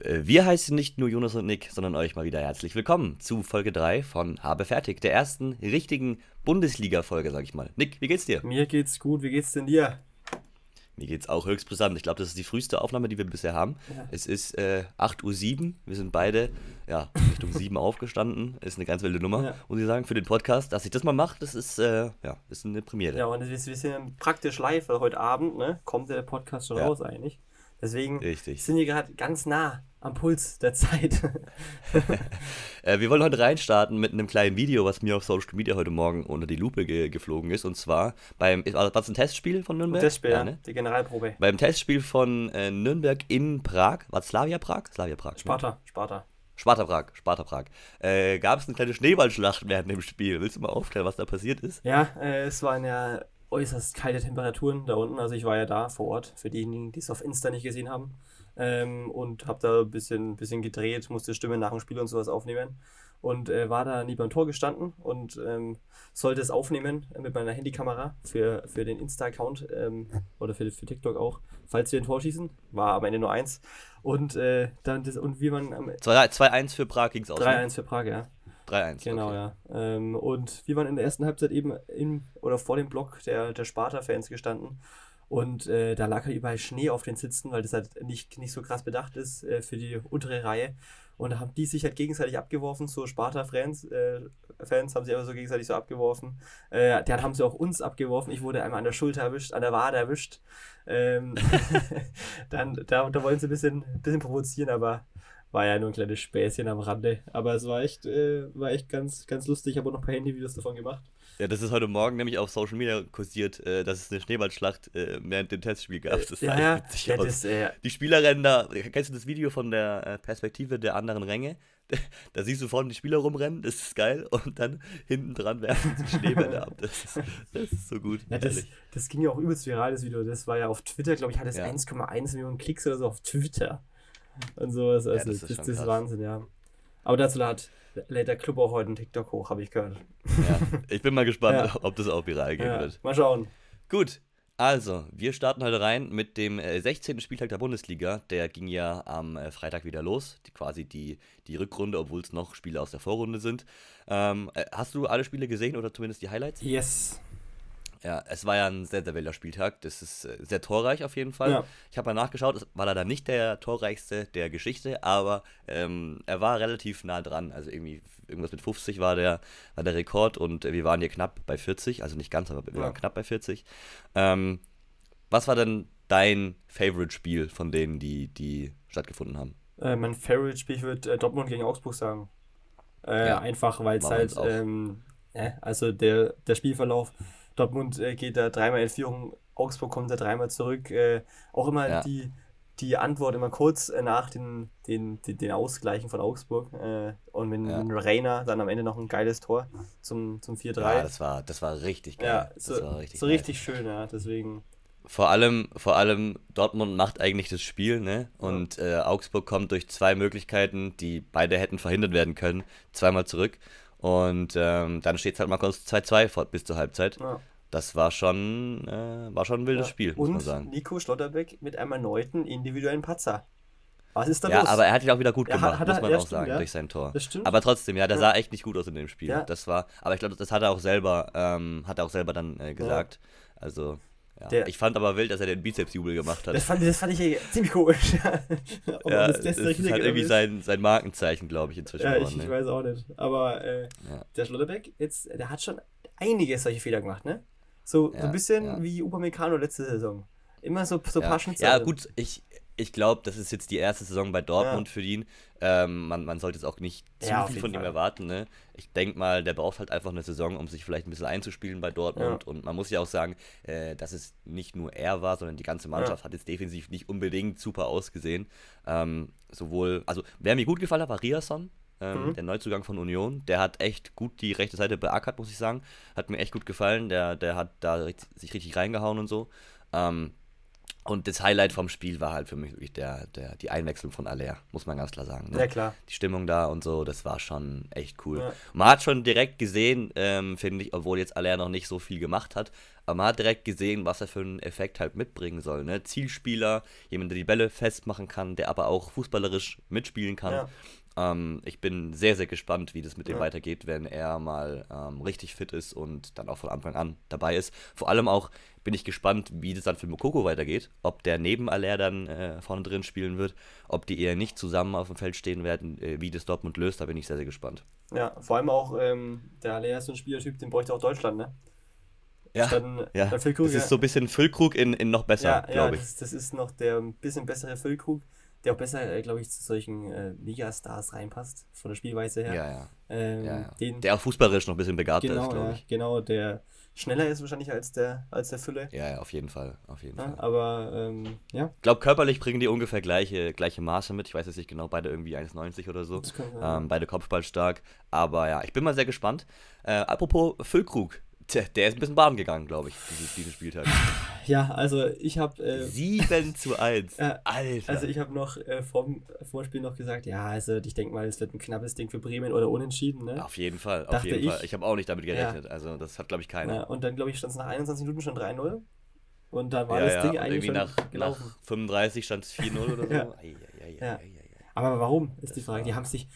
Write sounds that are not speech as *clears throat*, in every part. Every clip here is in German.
Äh, wir heißen nicht nur Jonas und Nick, sondern euch mal wieder herzlich willkommen zu Folge 3 von Habe fertig, der ersten richtigen Bundesliga-Folge, sag ich mal. Nick, wie geht's dir? Mir geht's gut, wie geht's denn dir? Mir geht's auch höchst brisant. Ich glaube, das ist die früheste Aufnahme, die wir bisher haben. Ja. Es ist äh, 8.07 Uhr. Wir sind beide ja, Richtung 7 *laughs* aufgestanden. Ist eine ganz wilde Nummer, ja. muss ich sagen, für den Podcast. Dass ich das mal mache, das ist, äh, ja, ist eine Premiere. Ja, und wir sind praktisch live, weil heute Abend ne, kommt der Podcast schon ja. raus eigentlich. Deswegen Richtig. sind wir gerade ganz nah am Puls der Zeit. *laughs* *laughs* äh, wir wollen heute reinstarten mit einem kleinen Video, was mir auf Social Media heute Morgen unter die Lupe ge geflogen ist. Und zwar beim, war das ein Testspiel von Nürnberg? Ein Testspiel, ja, ne? die Generalprobe. Beim Testspiel von äh, Nürnberg in Prag, war es Slavia Prag? Slavia Prag. Ne? Sparta, ne? Sparta. Sparta Prag, Sparta Prag. Äh, Gab es eine kleine Schneeballschlacht während dem Spiel? Willst du mal aufklären, was da passiert ist? Ja, äh, es waren ja äußerst kalte Temperaturen da unten. Also ich war ja da vor Ort, für diejenigen, die es auf Insta nicht gesehen haben. Ähm, und habe da ein bisschen, bisschen gedreht, musste Stimme nach dem Spiel und sowas aufnehmen. Und äh, war da nie beim Tor gestanden und ähm, sollte es aufnehmen mit meiner Handykamera für, für den Insta-Account ähm, *laughs* oder für, für TikTok auch, falls wir ein Tor schießen. War am Ende nur eins. Und äh, dann das, und wie man. 2-1 für Prag ging es aus. 3-1 ne? für Prag, ja. 3-1. Genau, okay. ja. Ähm, und wir waren in der ersten Halbzeit eben im oder vor dem Block der, der Sparta-Fans gestanden. Und äh, da lag halt überall Schnee auf den Sitzen, weil das halt nicht, nicht so krass bedacht ist äh, für die untere Reihe. Und da haben die sich halt gegenseitig abgeworfen, so Sparta-Fans äh, Fans haben sich aber so gegenseitig so abgeworfen. Äh, dann haben sie auch uns abgeworfen. Ich wurde einmal an der Schulter erwischt, an der Wade erwischt. Ähm, *laughs* dann, da, da wollen sie ein bisschen, bisschen provozieren, aber war ja nur ein kleines Späßchen am Rande. Aber es war echt, äh, war echt ganz, ganz lustig. Ich habe auch noch ein paar Handyvideos davon gemacht. Ja, das ist heute Morgen nämlich auf Social Media kursiert, äh, dass es eine Schneeballschlacht äh, während dem Testspiel gab. Das sah ja, ja, aus. Das, äh, Die Spieler rennen da, kennst du das Video von der äh, Perspektive der anderen Ränge? *laughs* Da siehst du vorne die Spieler rumrennen, das ist geil, und dann hinten dran werfen sie Schneebälle ab. Das ist, das ist so gut. Ja, das, das, ging ja auch übelst viral, das Video. Das war ja auf Twitter, glaube ich, hat es ja. 1,1 Millionen Klicks oder so auf Twitter und sowas. Also, ja, das, ist, das, das ist Wahnsinn, ja. Aber dazu hat lädt der Club auch heute einen TikTok hoch, habe ich gehört. Ja, ich bin mal gespannt, ja. ob das auch viral gehen ja, wird. Mal schauen. Gut, also, wir starten heute rein mit dem 16. Äh, Spieltag der Bundesliga. Der ging ja am äh, Freitag wieder los. Die, quasi die, die Rückrunde, obwohl es noch Spiele aus der Vorrunde sind. Ähm, äh, hast du alle Spiele gesehen oder zumindest die Highlights? Yes. Ja, es war ja ein sehr, sehr wilder Spieltag. Das ist äh, sehr torreich auf jeden Fall. Ja. Ich habe mal nachgeschaut, es war leider nicht der torreichste der Geschichte, aber ähm, er war relativ nah dran. Also irgendwie irgendwas mit 50 war der, war der Rekord und wir waren hier knapp bei 40, also nicht ganz, aber wir ja. waren knapp bei 40. Ähm, was war denn dein Favorite-Spiel von denen, die, die stattgefunden haben? Äh, mein Favorite-Spiel, ich würde äh, Dortmund gegen Augsburg sagen. Äh, ja, einfach, weil es halt, ähm, also der, der Spielverlauf Dortmund äh, geht da dreimal in Führung, Augsburg kommt da dreimal zurück. Äh, auch immer ja. die, die Antwort immer kurz äh, nach den, den, den, den, Ausgleichen von Augsburg. Äh, und mit, ja. mit Reiner dann am Ende noch ein geiles Tor zum, zum 4-3. Ja, das war, das war richtig geil. Ja, so, richtig, so richtig schön, ja, deswegen. Vor allem, vor allem Dortmund macht eigentlich das Spiel, ne? Und ja. äh, Augsburg kommt durch zwei Möglichkeiten, die beide hätten verhindert werden können, zweimal zurück. Und ähm, dann steht es halt mal kurz 2-2 bis zur Halbzeit. Ja. Das war schon, äh, war schon ein wildes ja. Spiel, muss Und man sagen. Nico Schlotterbeck mit einem erneuten individuellen Patzer. Was ist da ja, los? aber er hat ihn auch wieder gut ja, gemacht, hat, muss man auch stimmt, sagen, ja. durch sein Tor. Das stimmt. Aber trotzdem, ja, der sah echt nicht gut aus in dem Spiel. Das war, aber ich glaube, das hat er auch selber, ähm, hat er auch selber dann äh, gesagt. Also, ja. Ich fand aber wild, dass er den Bizepsjubel gemacht hat. Das fand, das fand ich ziemlich komisch. *laughs* ja, das, das, ist halt irgendwie sein, sein Markenzeichen, glaube ich, inzwischen. Ja, ich, ne? ich weiß auch nicht. Aber äh, ja. der Schlotterbeck, jetzt, der hat schon einige solche Fehler gemacht, ne? So, ja, so ein bisschen ja. wie Upamecano letzte Saison. Immer so, so ein paar Schnitzer. Ja, gut, ich, ich glaube, das ist jetzt die erste Saison bei Dortmund ja. für ihn. Ähm, man, man sollte jetzt auch nicht zu ja, viel von Fall. ihm erwarten. Ne? Ich denke mal, der braucht halt einfach eine Saison, um sich vielleicht ein bisschen einzuspielen bei Dortmund. Ja. Und man muss ja auch sagen, äh, dass es nicht nur er war, sondern die ganze Mannschaft hat jetzt defensiv nicht unbedingt super ausgesehen. Ähm, sowohl, also wer mir gut gefallen hat, war Riasson. Ähm, mhm. Der Neuzugang von Union, der hat echt gut die rechte Seite beackert, muss ich sagen. Hat mir echt gut gefallen. Der, der hat da sich richtig reingehauen und so. Ähm, Und das Highlight vom Spiel war halt für mich wirklich der, der, die Einwechslung von Aller, muss man ganz klar sagen. Ne? Ja, klar. Die Stimmung da und so, das war schon echt cool. Ja. Man hat schon direkt gesehen, ähm, finde ich, obwohl jetzt Aller noch nicht so viel gemacht hat, aber man hat direkt gesehen, was er für einen Effekt halt mitbringen soll. Ne? Zielspieler, jemand, der die Bälle festmachen kann, der aber auch fußballerisch mitspielen kann. Ja. Ähm, ich bin sehr, sehr gespannt, wie das mit dem ja. weitergeht, wenn er mal ähm, richtig fit ist und dann auch von Anfang an dabei ist. Vor allem auch bin ich gespannt, wie das dann für Mokoko weitergeht. Ob der neben Aller dann äh, vorne drin spielen wird, ob die eher nicht zusammen auf dem Feld stehen werden, äh, wie das Dortmund löst, da bin ich sehr, sehr gespannt. Ja, vor allem auch ähm, der Aller ist so ein Spielertyp, den bräuchte auch Deutschland, ne? Ja, dann, ja. Dann Füllkrug, das ist so ein bisschen Füllkrug in, in noch besser, ja, glaube ich. Das, das ist noch der ein bisschen bessere Füllkrug der auch besser, äh, glaube ich, zu solchen äh, Liga-Stars reinpasst, von der Spielweise her. Ja, ja. Ähm, ja, ja. Den, der auch fußballerisch noch ein bisschen begabter genau, ist, glaube ich. genau, der schneller ist wahrscheinlich als der, als der Fülle. Ja, ja auf jeden Fall. Auf jeden Fall. Aber, ähm, ja. Ich glaube, körperlich bringen die ungefähr gleiche, gleiche Maße mit. Ich weiß jetzt nicht genau, beide irgendwie 1,90 oder so. Ähm, beide Kopfballstark. Aber ja, ich bin mal sehr gespannt. Äh, apropos Füllkrug, Tja, der ist ein bisschen baden gegangen, glaube ich, diesen, diesen Spieltag. Ja, also ich habe. Äh, 7 zu 1. Äh, Alter. Also ich habe noch äh, vorm Vorspiel noch gesagt, ja, also ich denke mal, es wird ein knappes Ding für Bremen oder unentschieden, ne? Auf jeden Fall, auf jeden ich. Fall. Ich habe auch nicht damit gerechnet. Ja. Also das hat, glaube ich, keiner. Ja, und dann, glaube ich, stand es nach 21 Minuten schon 3-0. Und dann war ja, das Ding eigentlich schon nach, gelaufen. Nach 35 stand es 4-0 oder so. *laughs* ja. ja. Aber warum, ist das die Frage. Die haben sich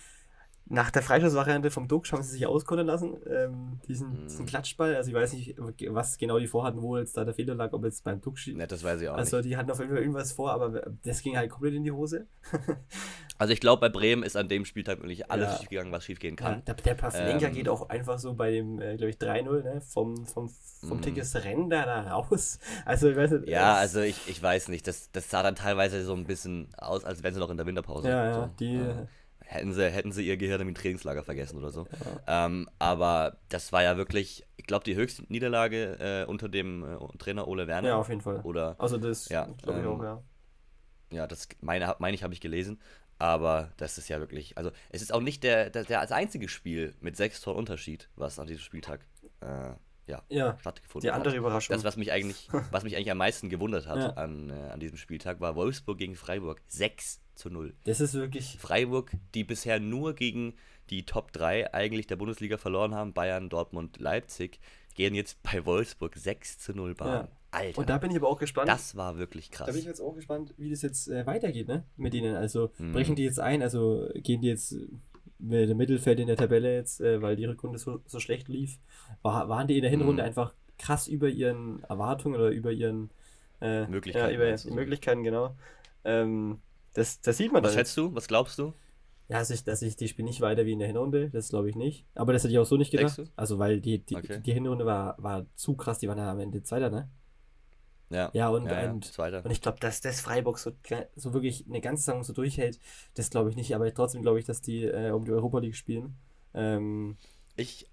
nach der Freischussvariante vom Duck haben sie sich auskontern lassen, ähm, diesen, mhm. diesen Klatschball. Also ich weiß nicht, was genau die vorhatten, wo jetzt da der Fehler lag, ob jetzt beim Duck Ne, das weiß ich auch also, nicht. Also die hatten auf jeden Fall irgendwas vor, aber das ging halt komplett in die Hose. *laughs* also ich glaube, bei Bremen ist an dem Spieltag wirklich alles ja. schiefgegangen, was schiefgehen kann. Ja, der, der Pavlenka ähm, geht auch einfach so bei dem, äh, glaube ich, 3-0, ne? Vom, vom, vom mhm. Tickets rennt da, raus. *laughs* Also ich weiß nicht. Ja, also ich, ich weiß nicht. Das, das sah dann teilweise so ein bisschen aus, als wären sie noch in der Winterpause. Ja, ja, so. die... Äh, hätten sie, hätten sie ihr Gehirn im Trainingslager vergessen oder so. Ja. Ähm, aber das war ja wirklich, ich glaube, die höchste Niederlage äh, unter dem äh, Trainer Ole Werner. Ja, auf jeden Fall. Oder, also das ja, glaube ich ähm, auch, ja. Ja, das meine, meine ich, habe ich gelesen. Aber das ist ja wirklich, also es ist auch nicht der, der, der als einzige Spiel mit sechs Toren Unterschied, was an diesem Spieltag äh, ja, ja, stattgefunden die andere hat. Überraschung. Das, was mich eigentlich, was mich eigentlich am meisten gewundert hat *laughs* ja. an, äh, an diesem Spieltag, war Wolfsburg gegen Freiburg. 6 zu 0. Das ist wirklich. Freiburg, die bisher nur gegen die Top 3 eigentlich der Bundesliga verloren haben, Bayern, Dortmund, Leipzig, gehen jetzt bei Wolfsburg 6 zu 0 Bahn. Ja. Alter. Und da bin ich aber auch gespannt. Das war wirklich krass. Da bin ich jetzt auch gespannt, wie das jetzt äh, weitergeht, ne? Mit ihnen. Also hm. brechen die jetzt ein, also gehen die jetzt mit dem Mittelfeld in der Tabelle jetzt, äh, weil die Rückrunde so, so schlecht lief, war, waren die in der Hinrunde hm. einfach krass über ihren Erwartungen oder über ihren äh, Möglichkeiten. Ja, über Möglichkeiten, genau. Ähm, das, das sieht man Was schätzt du? Was glaubst du? Ja, dass ich, dass ich die Spiel nicht weiter wie in der Hinrunde, das glaube ich nicht. Aber das hätte ich auch so nicht gedacht. Also, weil die, die, okay. die Hinrunde war, war zu krass, die waren ja am Ende Zweiter, ne? Ja, ja und, ja, und, und, ich glaube, dass das Freiburg so, so wirklich eine ganze Saison so durchhält, das glaube ich nicht. Aber trotzdem glaube ich, dass die äh, um die Europa League spielen. Ähm, ich,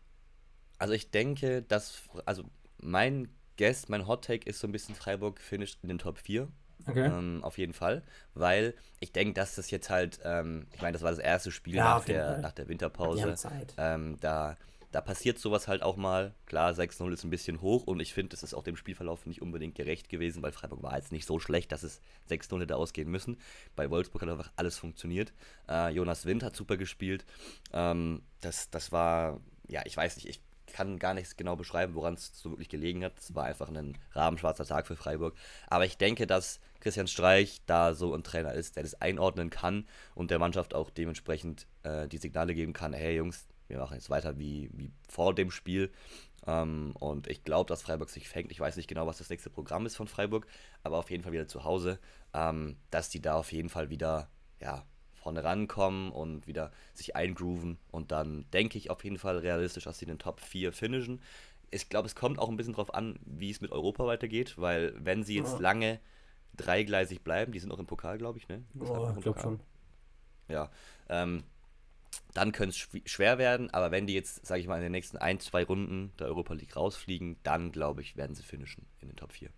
also ich denke, dass, also mein Guest, mein Hot Take ist so ein bisschen Freiburg finisht in den Top 4. Okay. Ähm, auf jeden Fall. Weil ich denke, dass das jetzt halt, ähm, ich meine, das war das erste Spiel ja, nach, der, nach der Winterpause. Ähm, da, da passiert sowas halt auch mal. Klar, 6-0 ist ein bisschen hoch und ich finde, das ist auch dem Spielverlauf nicht unbedingt gerecht gewesen, weil Freiburg war jetzt nicht so schlecht, dass es 6-0 hätte ausgehen müssen. Bei Wolfsburg hat einfach alles funktioniert. Äh, Jonas Wind hat super gespielt. Ähm, das, das war, ja, ich weiß nicht, ich kann gar nichts genau beschreiben, woran es so wirklich gelegen hat. Es war einfach ein rabenschwarzer Tag für Freiburg. Aber ich denke, dass Christian Streich da so ein Trainer ist, der das einordnen kann und der Mannschaft auch dementsprechend äh, die Signale geben kann, hey Jungs, wir machen jetzt weiter wie, wie vor dem Spiel. Ähm, und ich glaube, dass Freiburg sich fängt. Ich weiß nicht genau, was das nächste Programm ist von Freiburg, aber auf jeden Fall wieder zu Hause, ähm, dass die da auf jeden Fall wieder, ja, vorne rankommen und wieder sich eingrooven. Und dann denke ich auf jeden Fall realistisch, dass sie den Top 4 finishen. Ich glaube, es kommt auch ein bisschen darauf an, wie es mit Europa weitergeht, weil wenn sie jetzt ja. lange dreigleisig bleiben, die sind auch im Pokal, glaube ich, ne? Oh, ich glaube schon. Ja, ähm, dann könnte es schwer werden, aber wenn die jetzt, sage ich mal, in den nächsten ein, zwei Runden der Europa League rausfliegen, dann glaube ich, werden sie finishen in den Top 4.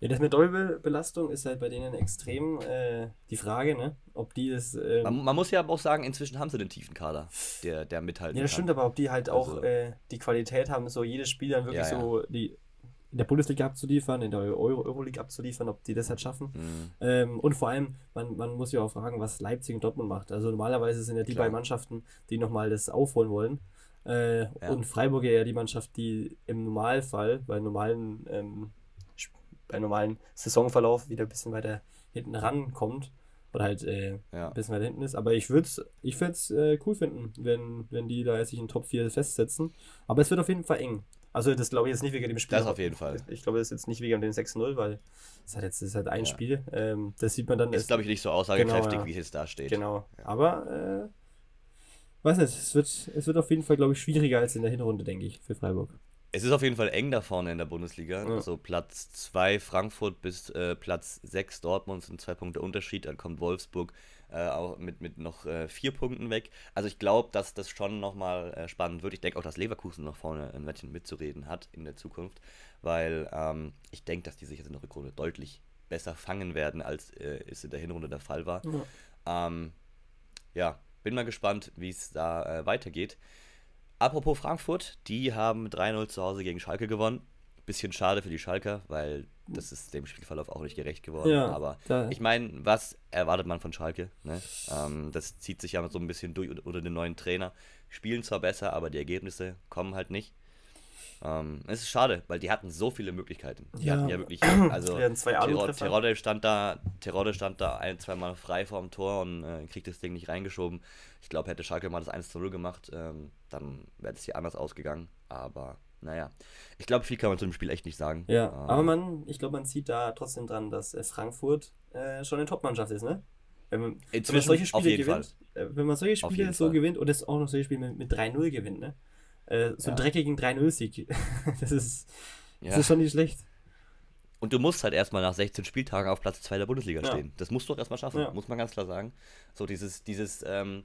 Ja, das mit Doppelbelastung ist halt bei denen extrem äh, die Frage, ne? Ob die das. Äh, man, man, muss ja aber auch sagen, inzwischen haben sie den tiefen Kader, der, der mithalten Ja, das kann. stimmt, aber ob die halt auch also, äh, die Qualität haben, so jedes Spiel dann wirklich ja, ja. so die in der Bundesliga abzuliefern, in der Euro Euroleague abzuliefern, ob die das halt schaffen. Mhm. Ähm, und vor allem, man, man muss ja auch fragen, was Leipzig und Dortmund macht. Also normalerweise sind ja die Klar. beiden Mannschaften, die nochmal das aufholen wollen. Äh, ja. Und Freiburg ja die Mannschaft, die im Normalfall, bei normalen, ähm, bei normalen Saisonverlauf wieder ein bisschen weiter hinten rankommt. Oder halt äh, ja. ein bisschen weiter hinten ist. Aber ich würde es ich äh, cool finden, wenn, wenn die da sich in Top 4 festsetzen. Aber es wird auf jeden Fall eng. Also das glaube ich jetzt nicht wegen dem Spiel. Das auf jeden Fall. Ich glaube, das ist jetzt nicht wegen dem 6-0, weil es hat jetzt ist halt ein ja. Spiel. Ähm, das sieht man dann. Ist, glaube ich, nicht so aussagekräftig, genau, ja. wie es jetzt da steht. Genau. Aber, äh, weiß nicht, es wird, es wird auf jeden Fall, glaube ich, schwieriger als in der Hinrunde, denke ich, für Freiburg. Es ist auf jeden Fall eng da vorne in der Bundesliga. Ja. Also Platz 2 Frankfurt bis äh, Platz 6 Dortmund sind zwei Punkte Unterschied. Dann kommt Wolfsburg äh, auch mit, mit noch äh, vier Punkten weg. Also ich glaube, dass das schon nochmal äh, spannend wird. Ich denke auch, dass Leverkusen noch vorne ein Wettchen mitzureden hat in der Zukunft, weil ähm, ich denke, dass die sich jetzt in der Rückrunde deutlich besser fangen werden, als äh, es in der Hinrunde der Fall war. Ja, ähm, ja bin mal gespannt, wie es da äh, weitergeht. Apropos Frankfurt, die haben 3-0 zu Hause gegen Schalke gewonnen. Bisschen schade für die Schalker, weil das ist dem Spielverlauf auch nicht gerecht geworden. Ja, aber ich meine, was erwartet man von Schalke? Ne? Ähm, das zieht sich ja so ein bisschen durch unter den neuen Trainer. Spielen zwar besser, aber die Ergebnisse kommen halt nicht. Ähm, es ist schade, weil die hatten so viele Möglichkeiten. Die ja. hatten ja wirklich, *clears throat* also Terodde stand da, Terodde stand da ein, zweimal frei vorm Tor und äh, kriegt das Ding nicht reingeschoben. Ich glaube, hätte Schalke mal das 1 0 gemacht, ähm, dann wäre es hier anders ausgegangen. Aber naja, ich glaube, viel kann man zu dem Spiel echt nicht sagen. Ja, ähm, aber man, ich glaube, man sieht da trotzdem dran, dass äh, Frankfurt äh, schon eine Top-Mannschaft ist, ne? Wenn man, wenn man solche Spiele gewinnt, äh, wenn man solche Spiele so Fall. gewinnt und es auch noch solche Spiele mit, mit 3-0 gewinnt, ne? Äh, so ja. einen dreckigen 3-0-Sieg. *laughs* das, ist, das ja. ist schon nicht schlecht. Und du musst halt erstmal nach 16 Spieltagen auf Platz 2 der Bundesliga ja. stehen. Das musst du doch erstmal schaffen, muss man ganz klar sagen. So dieses, dieses, ähm,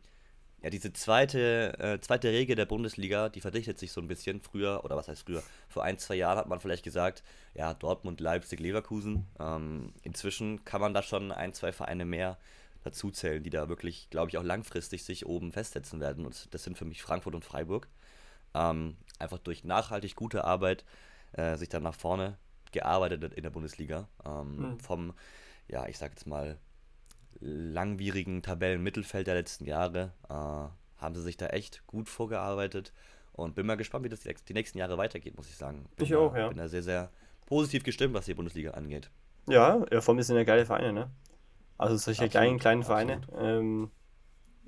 ja, diese zweite, äh, zweite Regel der Bundesliga, die verdichtet sich so ein bisschen. Früher, oder was heißt früher, vor ein, zwei Jahren hat man vielleicht gesagt, ja, Dortmund, Leipzig, Leverkusen. Ähm, inzwischen kann man da schon ein, zwei Vereine mehr dazu zählen, die da wirklich, glaube ich, auch langfristig sich oben festsetzen werden. Und das sind für mich Frankfurt und Freiburg. Ähm, einfach durch nachhaltig gute Arbeit äh, sich dann nach vorne gearbeitet in der Bundesliga. Ähm, mhm. Vom, ja, ich sag jetzt mal, langwierigen Tabellenmittelfeld der letzten Jahre äh, haben sie sich da echt gut vorgearbeitet und bin mal gespannt, wie das die, nächsten Jahre weitergeht, muss ich sagen. Bin ich auch, ja. Bin da sehr, sehr positiv gestimmt, was die Bundesliga angeht. Ja, ja vor allem sind ja geile Vereine, ne? Also solche absolut, kleinen, kleinen Vereine. Ähm,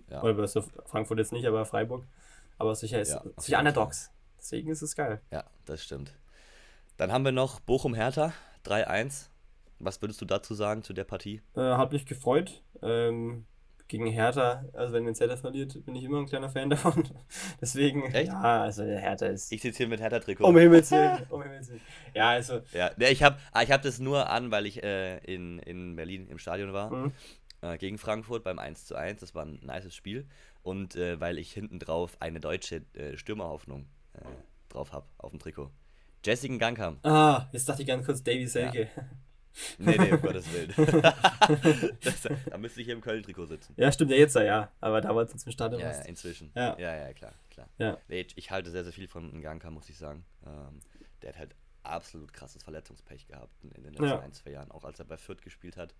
ja. Oder Frankfurt jetzt nicht, aber Freiburg. Aber sicher ist ja, solche Underdogs. Deswegen ist es geil. Ja, das stimmt. Dann haben wir noch Bochum-Hertha 3-1. Was würdest du dazu sagen zu der Partie? Äh, hat mich gefreut. Ähm, gegen Hertha, also wenn den Zeller verliert, bin ich immer ein kleiner Fan *laughs* davon. Deswegen, Echt? ja, also der Hertha ist. Ich sitze hier mit Hertha-Trikot. Um Himmels Willen, *laughs* um Himmels Willen. Ja, also. Ja, ich habe ah, ich hab das nur an, weil ich äh, in, in Berlin im Stadion war. Mhm. Äh, gegen Frankfurt beim 1 zu 1. Das war ein nices Spiel. Und äh, weil ich hinten drauf eine deutsche äh, Stürmerhoffnung äh, drauf habe auf dem Trikot. Jessica Gangkam. Ah, jetzt dachte ich ganz kurz Davy Selke. Ja. Nee, nee, um Gottes Willen. *laughs* das, da müsste ich hier im Köln-Trikot sitzen. Ja, stimmt ja jetzt ja, aber damals im Stadion. Ja, ja, inzwischen. Ja. ja, ja, klar, klar. Ja. Nee, ich halte sehr, sehr viel von Nganka, muss ich sagen. Ähm, der hat halt absolut krasses Verletzungspech gehabt in, den letzten ja. ein, zwei Jahren. Auch als er bei Fürth gespielt hat,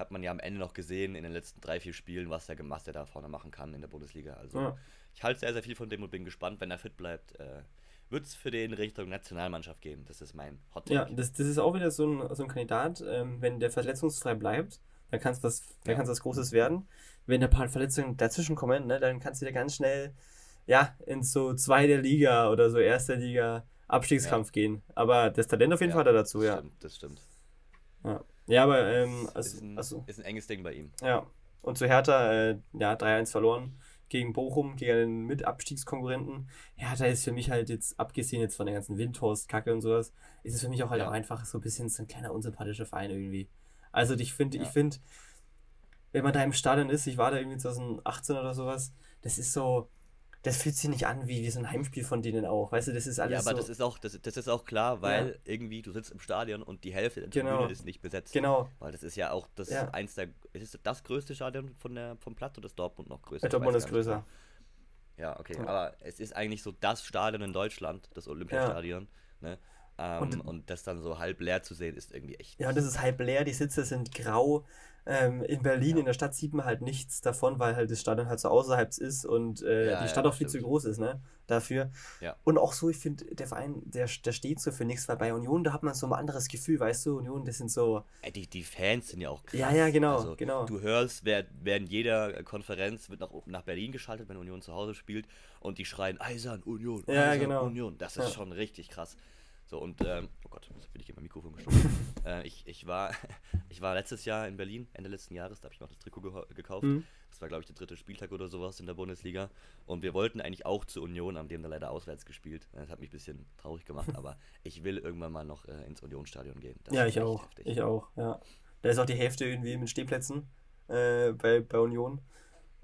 hat man ja am Ende noch gesehen in den letzten drei, vier Spielen, was er gemacht, der da vorne machen kann in der Bundesliga. Also ja. ich halte sehr, sehr viel von dem und bin gespannt, wenn er fit bleibt. Äh, wird es für den Richtung Nationalmannschaft gehen. Das ist mein Hot -Take. Ja, das, das ist auch wieder so ein, so ein Kandidat. Ähm, wenn der verletzungsfrei bleibt, dann kann es was, ja. was Großes werden. Wenn ein paar Verletzungen dazwischen kommen, ne, dann kannst du wieder ganz schnell ja, in so zweite Liga oder so erste Liga Abstiegskampf ja. gehen. Aber das Talent auf jeden ja, Fall dazu, das ja. Stimmt, das stimmt. Ja, ja aber ähm, also, ist, ein, also, ist ein enges Ding bei ihm. Ja. Und zu Hertha, äh, ja, 3-1 verloren gegen Bochum, gegen einen Mitabstiegskonkurrenten. Ja, da ist für mich halt jetzt, abgesehen jetzt von der ganzen Windhorst-Kacke und sowas, ist es für mich auch halt ja. auch einfach so ein bisschen so ein kleiner unsympathischer Verein irgendwie. Also ich finde, ja. ich finde, wenn man da im Stadion ist, ich war da irgendwie 2018 oder sowas, das ist so, das fühlt sich nicht an wie, wie so ein Heimspiel von denen auch. Weißt du, das ist alles. Ja, aber so das ist auch, das, das ist auch klar, weil ja. irgendwie du sitzt im Stadion und die Hälfte der genau. Tribüne ist nicht besetzt. Genau. Weil das ist ja auch das ja. eins der. Ist das größte Stadion von der, vom Platz oder ist Dortmund noch größer? Dortmund ist größer. Ja, okay. Ja. Aber es ist eigentlich so das Stadion in Deutschland, das Olympiastadion. Ne? Ähm, und, und, das dann so halb leer zu sehen, ist irgendwie echt. Ja, und das ist halb leer, die Sitze sind grau. Ähm, in Berlin, ja. in der Stadt, sieht man halt nichts davon, weil halt das Stadion halt so außerhalb ist und äh, ja, die Stadt ja, auch viel stimmt. zu groß ist, ne? Dafür. Und auch so, ich finde, der Verein, der, der steht so für nichts, weil bei Union, da hat man so ein anderes Gefühl, weißt du, Union, das sind so. Die, die Fans sind ja auch krass. Ja, ja, genau, also, genau. Du hörst, während jeder Konferenz wird nach, nach Berlin geschaltet, wenn Union zu Hause spielt und die schreien Eisern, Union, Eisern, ja, genau. Union. Das ist schon richtig krass. So und, ähm, oh Gott, jetzt bin ich in mein Mikrofon gestoßen. *laughs* äh, ich, ich, war, *laughs* ich war letztes Jahr in Berlin, Ende letzten Jahres, da habe ich mir auch das Trikot ge gekauft. Mhm. Das war, glaube ich, der dritte Spieltag oder sowas in der Bundesliga. Und wir wollten eigentlich auch zur Union, haben dem da leider auswärts gespielt. Das hat mich ein bisschen traurig gemacht, aber *laughs* ich will irgendwann mal noch äh, ins Unionsstadion gehen. Das ja, ich auch. Heftig. Ich auch, ja. Da ist auch die Hälfte irgendwie mit Stehplätzen äh, bei, bei Union.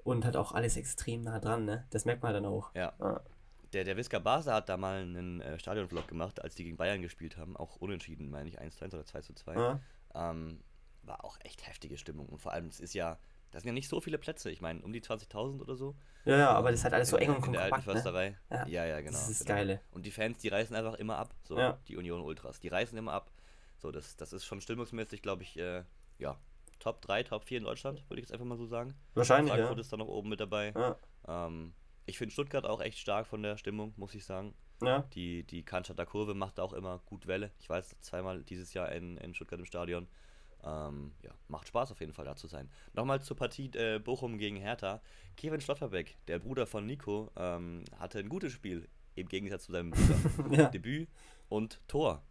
Und hat auch alles extrem nah dran, ne? Das merkt man dann auch. Ja. ja der, der Visca Basel hat da mal einen äh, Stadionvlog gemacht, als die gegen Bayern gespielt haben. Auch unentschieden, meine ich, 1 zu 1 oder 2 zu 2. Ja. Ähm, war auch echt heftige Stimmung. Und vor allem, es ist ja, das sind ja nicht so viele Plätze. Ich meine, um die 20.000 oder so. Ja, ja, aber das ist halt alles so eng und kompakt. Ne? Ja. ja, ja, genau. Das ist das genau. Geile. Und die Fans, die reißen einfach immer ab. So, ja. die Union Ultras. Die reißen immer ab. So, das, das ist schon stimmungsmäßig, glaube ich, äh, ja, Top 3, Top 4 in Deutschland, würde ich jetzt einfach mal so sagen. Wahrscheinlich, Frankfurt ja. ist da noch oben mit dabei. Ja. Ähm, ich finde Stuttgart auch echt stark von der Stimmung, muss ich sagen. Ja. Die, die Cannstatter Kurve macht auch immer gut Welle. Ich weiß, zweimal dieses Jahr in, in Stuttgart im Stadion. Ähm, ja, macht Spaß auf jeden Fall da zu sein. Nochmal zur Partie äh, Bochum gegen Hertha. Kevin Schlotterbeck, der Bruder von Nico, ähm, hatte ein gutes Spiel im Gegensatz zu seinem Bruder. *laughs* ja. Debüt und Tor.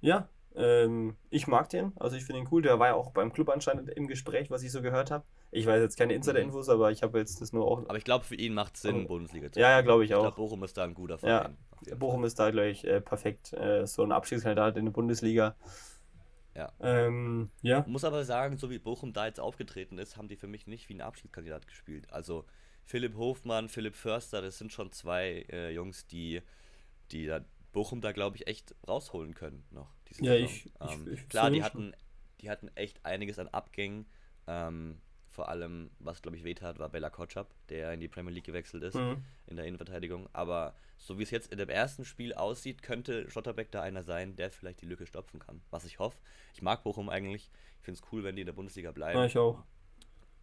Ja, ähm, ich mag den. Also ich finde ihn cool. Der war ja auch beim Club anscheinend im Gespräch, was ich so gehört habe. Ich weiß jetzt keine Insider-Infos, aber ich habe jetzt das nur auch. Aber ich glaube, für ihn macht es Sinn, Bundesliga zu Ja, ja, glaube ich, ich auch. Ich glaube, Bochum ist da ein guter Verein. Ja, Bochum ist da, glaube ich, äh, perfekt. Äh, so ein Abschiedskandidat in der Bundesliga. Ja. Ähm, ja. Muss aber sagen, so wie Bochum da jetzt aufgetreten ist, haben die für mich nicht wie ein Abschiedskandidat gespielt. Also Philipp Hofmann, Philipp Förster, das sind schon zwei äh, Jungs, die, die da Bochum da, glaube ich, echt rausholen können noch. ja, ich, ähm, ich, ich, Klar, die hatten, die hatten echt einiges an Abgängen. Ähm, vor allem, was glaube ich wehtat, war Bella Kotschap, der in die Premier League gewechselt ist, mhm. in der Innenverteidigung. Aber so wie es jetzt in dem ersten Spiel aussieht, könnte Schotterbeck da einer sein, der vielleicht die Lücke stopfen kann. Was ich hoffe. Ich mag Bochum eigentlich. Ich finde es cool, wenn die in der Bundesliga bleiben. Ja, ich auch.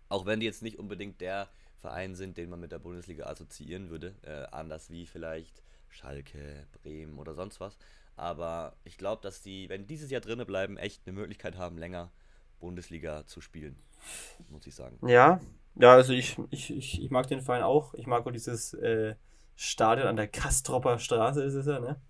Auch wenn die jetzt nicht unbedingt der Verein sind, den man mit der Bundesliga assoziieren würde. Äh, anders wie vielleicht Schalke, Bremen oder sonst was. Aber ich glaube, dass die, wenn dieses Jahr drinnen bleiben, echt eine Möglichkeit haben, länger Bundesliga zu spielen, muss ich sagen. Ja, ja, also ich, ich, ich, ich mag den Verein auch. Ich mag auch dieses äh, Stadion an der Kastropper Straße, ist es ja, ne?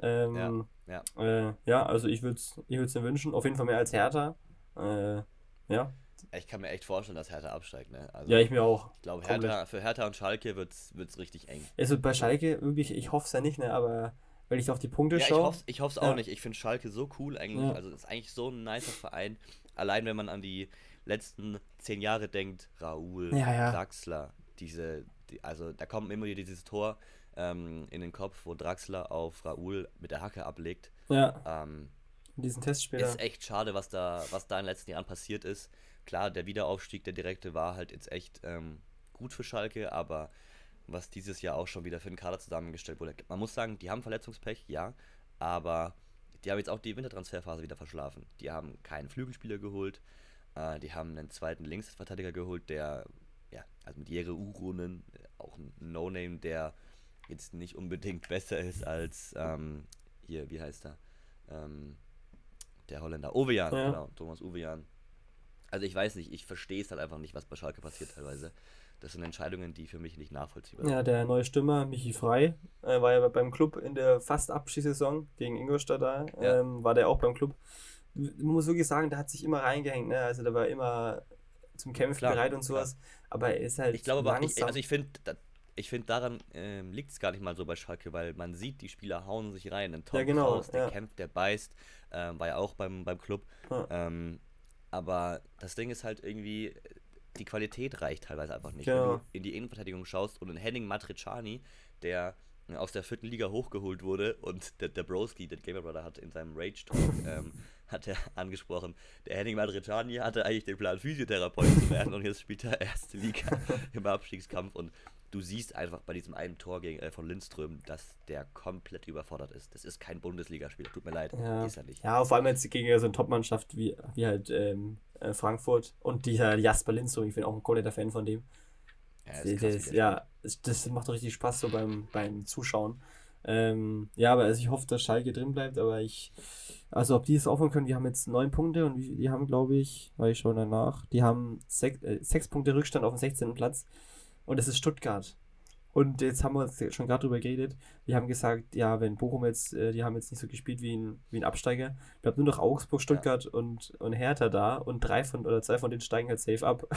Ähm, ja, ja. Äh, ja, also ich würde es ich mir wünschen, auf jeden Fall mehr als Hertha. Äh, ja. Ich kann mir echt vorstellen, dass Hertha absteigt, ne? Also, ja, ich mir auch. Ich glaube, Hertha, für Hertha und Schalke wird es richtig eng. Also bei Schalke, wirklich, ich hoffe es ja nicht, ne? Aber wenn ich auf die Punkte ja, schaue. Ich hoffe es auch ja. nicht. Ich finde Schalke so cool eigentlich. Ja. Also, ist eigentlich so ein nicer Verein. Allein wenn man an die letzten zehn Jahre denkt, Raoul, ja. Draxler, diese, die, also da kommt immer wieder dieses Tor ähm, in den Kopf, wo Draxler auf Raoul mit der Hacke ablegt. Ja. Ähm, diesen Testspieler. Ist echt schade, was da, was da in den letzten Jahren passiert ist. Klar, der Wiederaufstieg, der direkte, war halt jetzt echt ähm, gut für Schalke, aber was dieses Jahr auch schon wieder für den Kader zusammengestellt wurde. Man muss sagen, die haben Verletzungspech, ja, aber die haben jetzt auch die Wintertransferphase wieder verschlafen. Die haben keinen Flügelspieler geholt. Äh, die haben einen zweiten Linksverteidiger geholt, der, ja, also mit Jere Urunen, auch ein No-Name, der jetzt nicht unbedingt besser ist als, ähm, hier, wie heißt er? Ähm, der Holländer. Ovejan, ja. genau, Thomas Ovejan. Also ich weiß nicht, ich verstehe es halt einfach nicht, was bei Schalke passiert teilweise. Das sind Entscheidungen, die für mich nicht nachvollziehbar sind. Ja, der neue Stürmer, Michi Frei, äh, war ja beim Club in der fast Abschießsaison gegen Ingolstadt da, ja. ähm, war der auch beim Club. Man muss wirklich sagen, der hat sich immer reingehängt, ne? also der war immer zum Kämpfen klar, bereit und sowas, klar. aber er ist halt Ich glaube aber, ich, also ich finde, ich finde, daran ähm, liegt es gar nicht mal so bei Schalke, weil man sieht, die Spieler hauen sich rein. Ein Tom ja, genau, Kraus, der ja. kämpft, der beißt, ähm, war ja auch beim, beim Club. Ja. Ähm, aber das Ding ist halt irgendwie, die Qualität reicht teilweise einfach nicht. Ja. Wenn du in die Innenverteidigung schaust und in Henning Matriciani, der aus der vierten Liga hochgeholt wurde und der, der Broski, der Gamer Brother, hat in seinem Rage Talk *laughs* ähm, hat er angesprochen, der Henning Matriciani hatte eigentlich den Plan, Physiotherapeut zu werden und jetzt spielt er erste Liga *laughs* im Abstiegskampf und du siehst einfach bei diesem einen Tor gegen, äh, von Lindström, dass der komplett überfordert ist. Das ist kein Bundesligaspieler, tut mir leid, ja. ist er nicht. Ja, vor allem jetzt gegen so eine Top-Mannschaft wie, wie halt ähm, äh, Frankfurt und dieser Jasper Lindström, ich bin auch ein kompletter Fan von dem. Ja, das, das, ja, das macht doch richtig Spaß so beim, beim Zuschauen. Ähm, ja, aber also ich hoffe, dass Schalke drin bleibt, aber ich, also ob die es aufhören können, die haben jetzt neun Punkte und die haben, glaube ich, weil ich schaue danach, die haben sech, äh, sechs Punkte Rückstand auf dem 16. Platz und es ist Stuttgart. Und jetzt haben wir schon gerade drüber geredet. Wir haben gesagt, ja, wenn Bochum jetzt, äh, die haben jetzt nicht so gespielt wie ein, wie ein Absteiger. Wir haben nur noch Augsburg, Stuttgart ja. und, und Hertha da und drei von oder zwei von denen steigen halt safe ab. *laughs*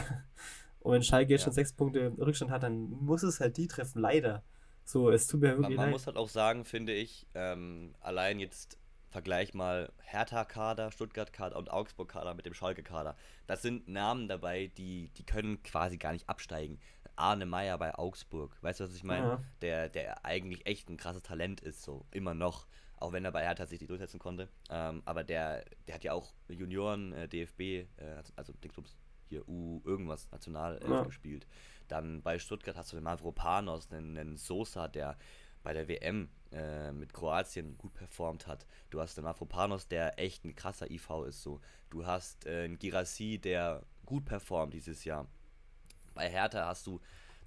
Und wenn Schalke jetzt ja. schon sechs Punkte Rückstand hat, dann muss es halt die treffen, leider. So, es tut mir wirklich man, man leid. Man muss halt auch sagen, finde ich, ähm, allein jetzt vergleich mal Hertha-Kader, Stuttgart-Kader und Augsburg-Kader mit dem Schalke-Kader. Das sind Namen dabei, die, die können quasi gar nicht absteigen. Arne Meyer bei Augsburg, weißt du, was ich meine? Ja. Der, der eigentlich echt ein krasses Talent ist, so immer noch. Auch wenn er bei Hertha sich nicht durchsetzen konnte. Ähm, aber der, der hat ja auch Junioren, äh, DFB, äh, also Dingsbums, hier U irgendwas National ja. gespielt. Dann bei Stuttgart hast du den Mavropanos, einen, einen Sosa, der bei der WM äh, mit Kroatien gut performt hat. Du hast den Mavropanos, der echt ein krasser IV ist. So. Du hast äh, einen Girassi, der gut performt dieses Jahr. Bei Hertha hast du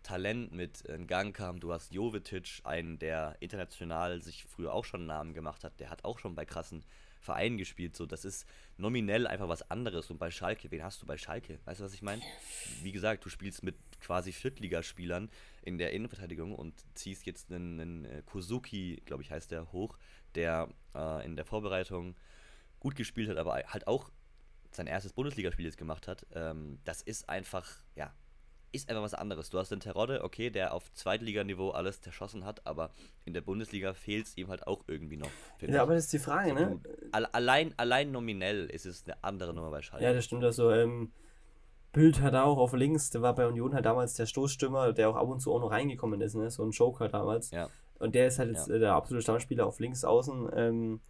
Talent mit äh, Gangkam, du hast Jovetic, einen, der international sich früher auch schon einen Namen gemacht hat, der hat auch schon bei krassen Vereinen gespielt. So, das ist nominell einfach was anderes. Und bei Schalke, wen hast du bei Schalke? Weißt du, was ich meine? Wie gesagt, du spielst mit quasi Viertligaspielern in der Innenverteidigung und ziehst jetzt einen, einen äh, Kozuki, glaube ich, heißt der, hoch, der äh, in der Vorbereitung gut gespielt hat, aber halt auch sein erstes Bundesligaspiel jetzt gemacht hat. Ähm, das ist einfach, ja, ist einfach was anderes. Du hast den Terodde, okay, der auf Zweitliganiveau alles zerschossen hat, aber in der Bundesliga fehlt es ihm halt auch irgendwie noch. Ja, aber das ist die Frage, also, ne? allein, allein nominell ist es eine andere Nummer bei Schalke. Ja, das stimmt. Also, ähm, Bild hat auch auf links, der war bei Union halt damals der Stoßstürmer, der auch ab und zu auch noch reingekommen ist, ne? So ein Joker damals. Ja. Und der ist halt jetzt ja. der absolute Stammspieler auf links außen. Ähm,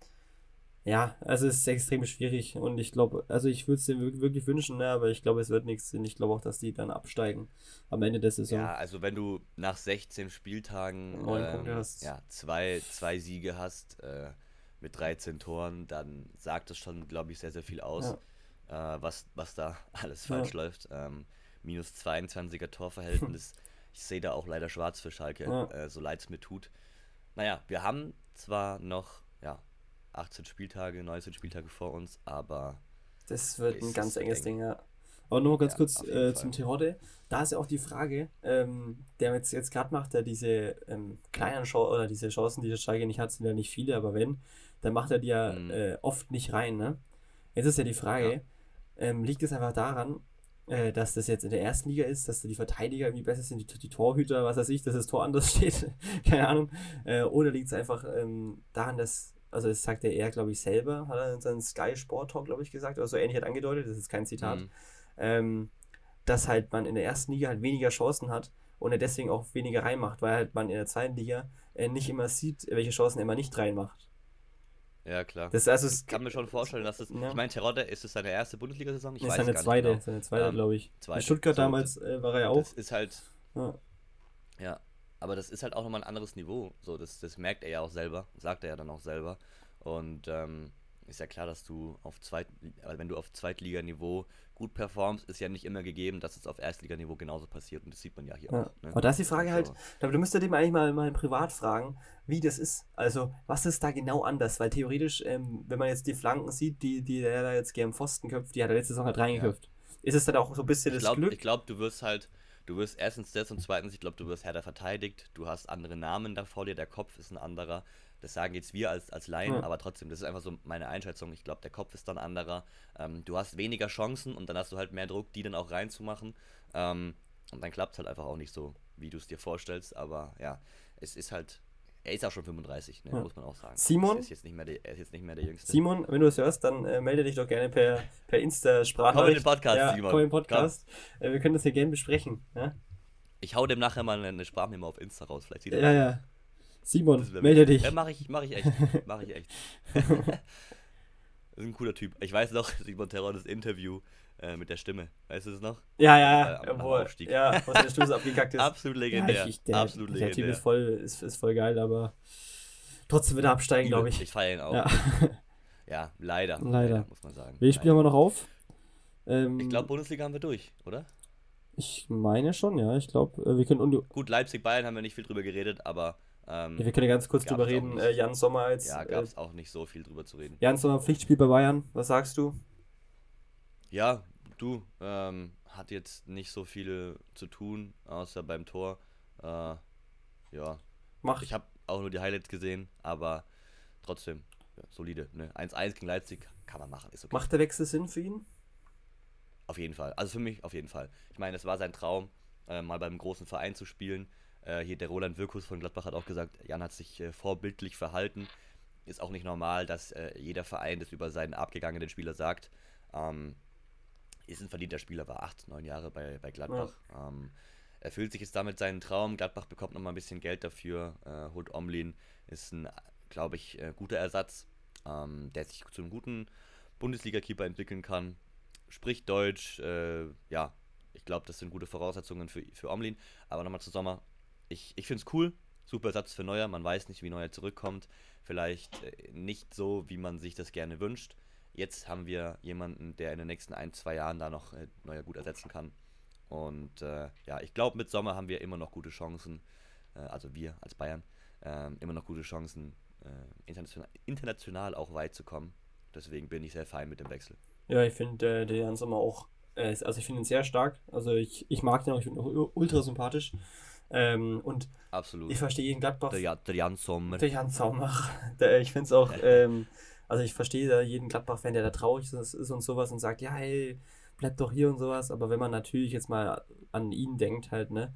ja, also es ist extrem schwierig und ich glaube, also ich würde es dir wirklich wünschen, ne, aber ich glaube, es wird nichts und ich glaube auch, dass die dann absteigen am Ende der Saison. Ja, also wenn du nach 16 Spieltagen ähm, ja, zwei, zwei Siege hast äh, mit 13 Toren, dann sagt das schon, glaube ich, sehr, sehr viel aus, ja. äh, was, was da *laughs* alles falsch ja. läuft. Ähm, minus 22er Torverhältnis. *laughs* ich sehe da auch leider schwarz für Schalke, äh, so leid es mir tut. Naja, wir haben zwar noch ja, 18 Spieltage, 19 Spieltage vor uns, aber. Das wird ein ganz enges eng. Ding, ja. Aber nur ganz ja, kurz äh, zum Terodde. Da ist ja auch die Frage, ähm, der jetzt, jetzt gerade macht, er diese ähm, kleinen Chancen oder diese Chancen, die der Schalke nicht hat, sind ja nicht viele, aber wenn, dann macht er die ja mhm. äh, oft nicht rein. Ne? Jetzt ist ja die Frage, ja. Ähm, liegt es einfach daran, äh, dass das jetzt in der ersten Liga ist, dass die Verteidiger irgendwie besser sind, die, die Torhüter, was weiß ich, dass das Tor anders *laughs* steht, keine Ahnung. Äh, oder liegt es einfach ähm, daran, dass also das sagt er eher, glaube ich, selber, hat er in seinem Sky Sport Talk, glaube ich, gesagt, oder so ähnlich hat angedeutet, das ist kein Zitat, mhm. ähm, dass halt man in der ersten Liga halt weniger Chancen hat und er deswegen auch weniger reinmacht, weil halt man in der zweiten Liga äh, nicht immer sieht, welche Chancen er immer nicht reinmacht. Ja, klar. Das, also ich kann mir schon vorstellen, dass es. Ja. Ich meine, Terodde, ist es seine erste Bundesliga-Saison? Ich ist weiß seine gar zweite, nicht genau. seine zweite, ähm, glaube ich. Zweite. In Stuttgart so, damals äh, war er ja auch. Das ist halt. Ja. Aber das ist halt auch nochmal ein anderes Niveau. So, das, das merkt er ja auch selber, sagt er ja dann auch selber. Und ähm, ist ja klar, dass du auf Zweit, also wenn du auf Zweitliganiveau gut performst, ist ja nicht immer gegeben, dass es auf Erstliganiveau genauso passiert. Und das sieht man ja hier ja. auch. Ne? Aber da ist die Frage also, halt, du müsstest dem eigentlich mal, mal privat fragen, wie das ist. Also, was ist da genau anders? Weil theoretisch, ähm, wenn man jetzt die Flanken sieht, die, die der da jetzt gern Pfosten köpft, die hat er letzte Saison halt reingeköpft. Ja. Ist es dann auch so ein bisschen ich das Glück? Ich glaube, du wirst halt du wirst erstens das und zweitens, ich glaube, du wirst härter verteidigt, du hast andere Namen da vor dir, der Kopf ist ein anderer. Das sagen jetzt wir als, als Laien, ja. aber trotzdem, das ist einfach so meine Einschätzung. Ich glaube, der Kopf ist dann anderer. Ähm, du hast weniger Chancen und dann hast du halt mehr Druck, die dann auch reinzumachen. Ähm, und dann klappt es halt einfach auch nicht so, wie du es dir vorstellst. Aber ja, es ist halt er ist auch schon 35, ne, ja. muss man auch sagen. Simon? Er ist, jetzt nicht mehr der, er ist jetzt nicht mehr der Jüngste. Simon, wenn du es hörst, dann äh, melde dich doch gerne per, per Insta-Sprache. Komm in den Podcast, ja, Simon. Komm in den Podcast. Äh, wir können das hier gerne besprechen. Ja? Ich hau dem nachher mal eine Sprachmemo auf Insta raus. Vielleicht sieht er Ja, ja. Simon, melde dich. Ja, mach ich, mach ich echt. *laughs* mach ich echt. *laughs* das ist ein cooler Typ. Ich weiß noch, *laughs* Simon Terror, das Interview Äh, mit der Stimme. Weißt du es noch? Ja, ja, äh, Aufstieg. ja, wo seine Stimme so abgekackt ist. Absolut legendär. Ja, ich, der, Absolut der legendär. Typ ist voll, ist, ist voll geil, aber trotzdem wird er absteigen, glaube ich. Ich feiere ihn auch. Ja. *laughs* ja, leider, leider. leider. muss man sagen. Welches Spiel haben wir noch auf? Ähm, ich glaube, Bundesliga haben wir durch, oder? Ich meine schon, ja. Ich glaube, äh, wir können. Gut, Leipzig-Bayern haben wir nicht viel drüber geredet, aber. Ähm, ja, wir können ja ganz kurz drüber reden. Äh, Jan Sommer als. Ja, gab es äh, auch nicht so viel drüber zu reden. Jan Sommer, Pflichtspiel bei Bayern. Was sagst du? Ja, du, ähm, hat jetzt nicht so viel zu tun, außer beim Tor. Äh, ja. Mach. Ich habe auch nur die Highlights gesehen, aber trotzdem, ja, solide. Ne? 1-1 gegen Leipzig kann man machen. Ist okay. Macht der Wechsel Sinn für ihn? Auf jeden Fall. Also für mich auf jeden Fall. Ich meine, es war sein Traum, äh, mal beim großen Verein zu spielen. Äh, hier der Roland Wirkus von Gladbach hat auch gesagt, Jan hat sich äh, vorbildlich verhalten. Ist auch nicht normal, dass äh, jeder Verein das über seinen abgegangenen Spieler sagt. Ähm, ist ein verdienter Spieler, war acht, neun Jahre bei, bei Gladbach. Ähm, erfüllt sich jetzt damit seinen Traum. Gladbach bekommt nochmal ein bisschen Geld dafür. Äh, holt Omlin ist ein, glaube ich, äh, guter Ersatz, ähm, der sich zu einem guten Bundesliga-Keeper entwickeln kann. Spricht Deutsch, äh, ja, ich glaube, das sind gute Voraussetzungen für, für Omlin. Aber nochmal zu Sommer. Ich, ich finde es cool. Super Ersatz für Neuer. Man weiß nicht, wie Neuer zurückkommt. Vielleicht äh, nicht so, wie man sich das gerne wünscht. Jetzt haben wir jemanden, der in den nächsten ein, zwei Jahren da noch äh, Neuer gut ersetzen kann. Und äh, ja, ich glaube, mit Sommer haben wir immer noch gute Chancen, äh, also wir als Bayern, ähm, immer noch gute Chancen, äh, international, international auch weit zu kommen. Deswegen bin ich sehr fein mit dem Wechsel. Ja, ich finde äh, der Jan Sommer auch, äh, also ich finde ihn sehr stark. Also ich, ich mag den auch, ich finde ihn auch ultra sympathisch. Ähm, und Absolut. ich verstehe ihn Gladbach. Der, der Jan Sommer. Der Jan Sommer. *laughs* Der, ich finde es auch, *laughs* ähm, also ich verstehe da jeden Gladbach-Fan, der da traurig ist und sowas und sagt, ja, hey, bleib doch hier und sowas. Aber wenn man natürlich jetzt mal an ihn denkt, halt, ne,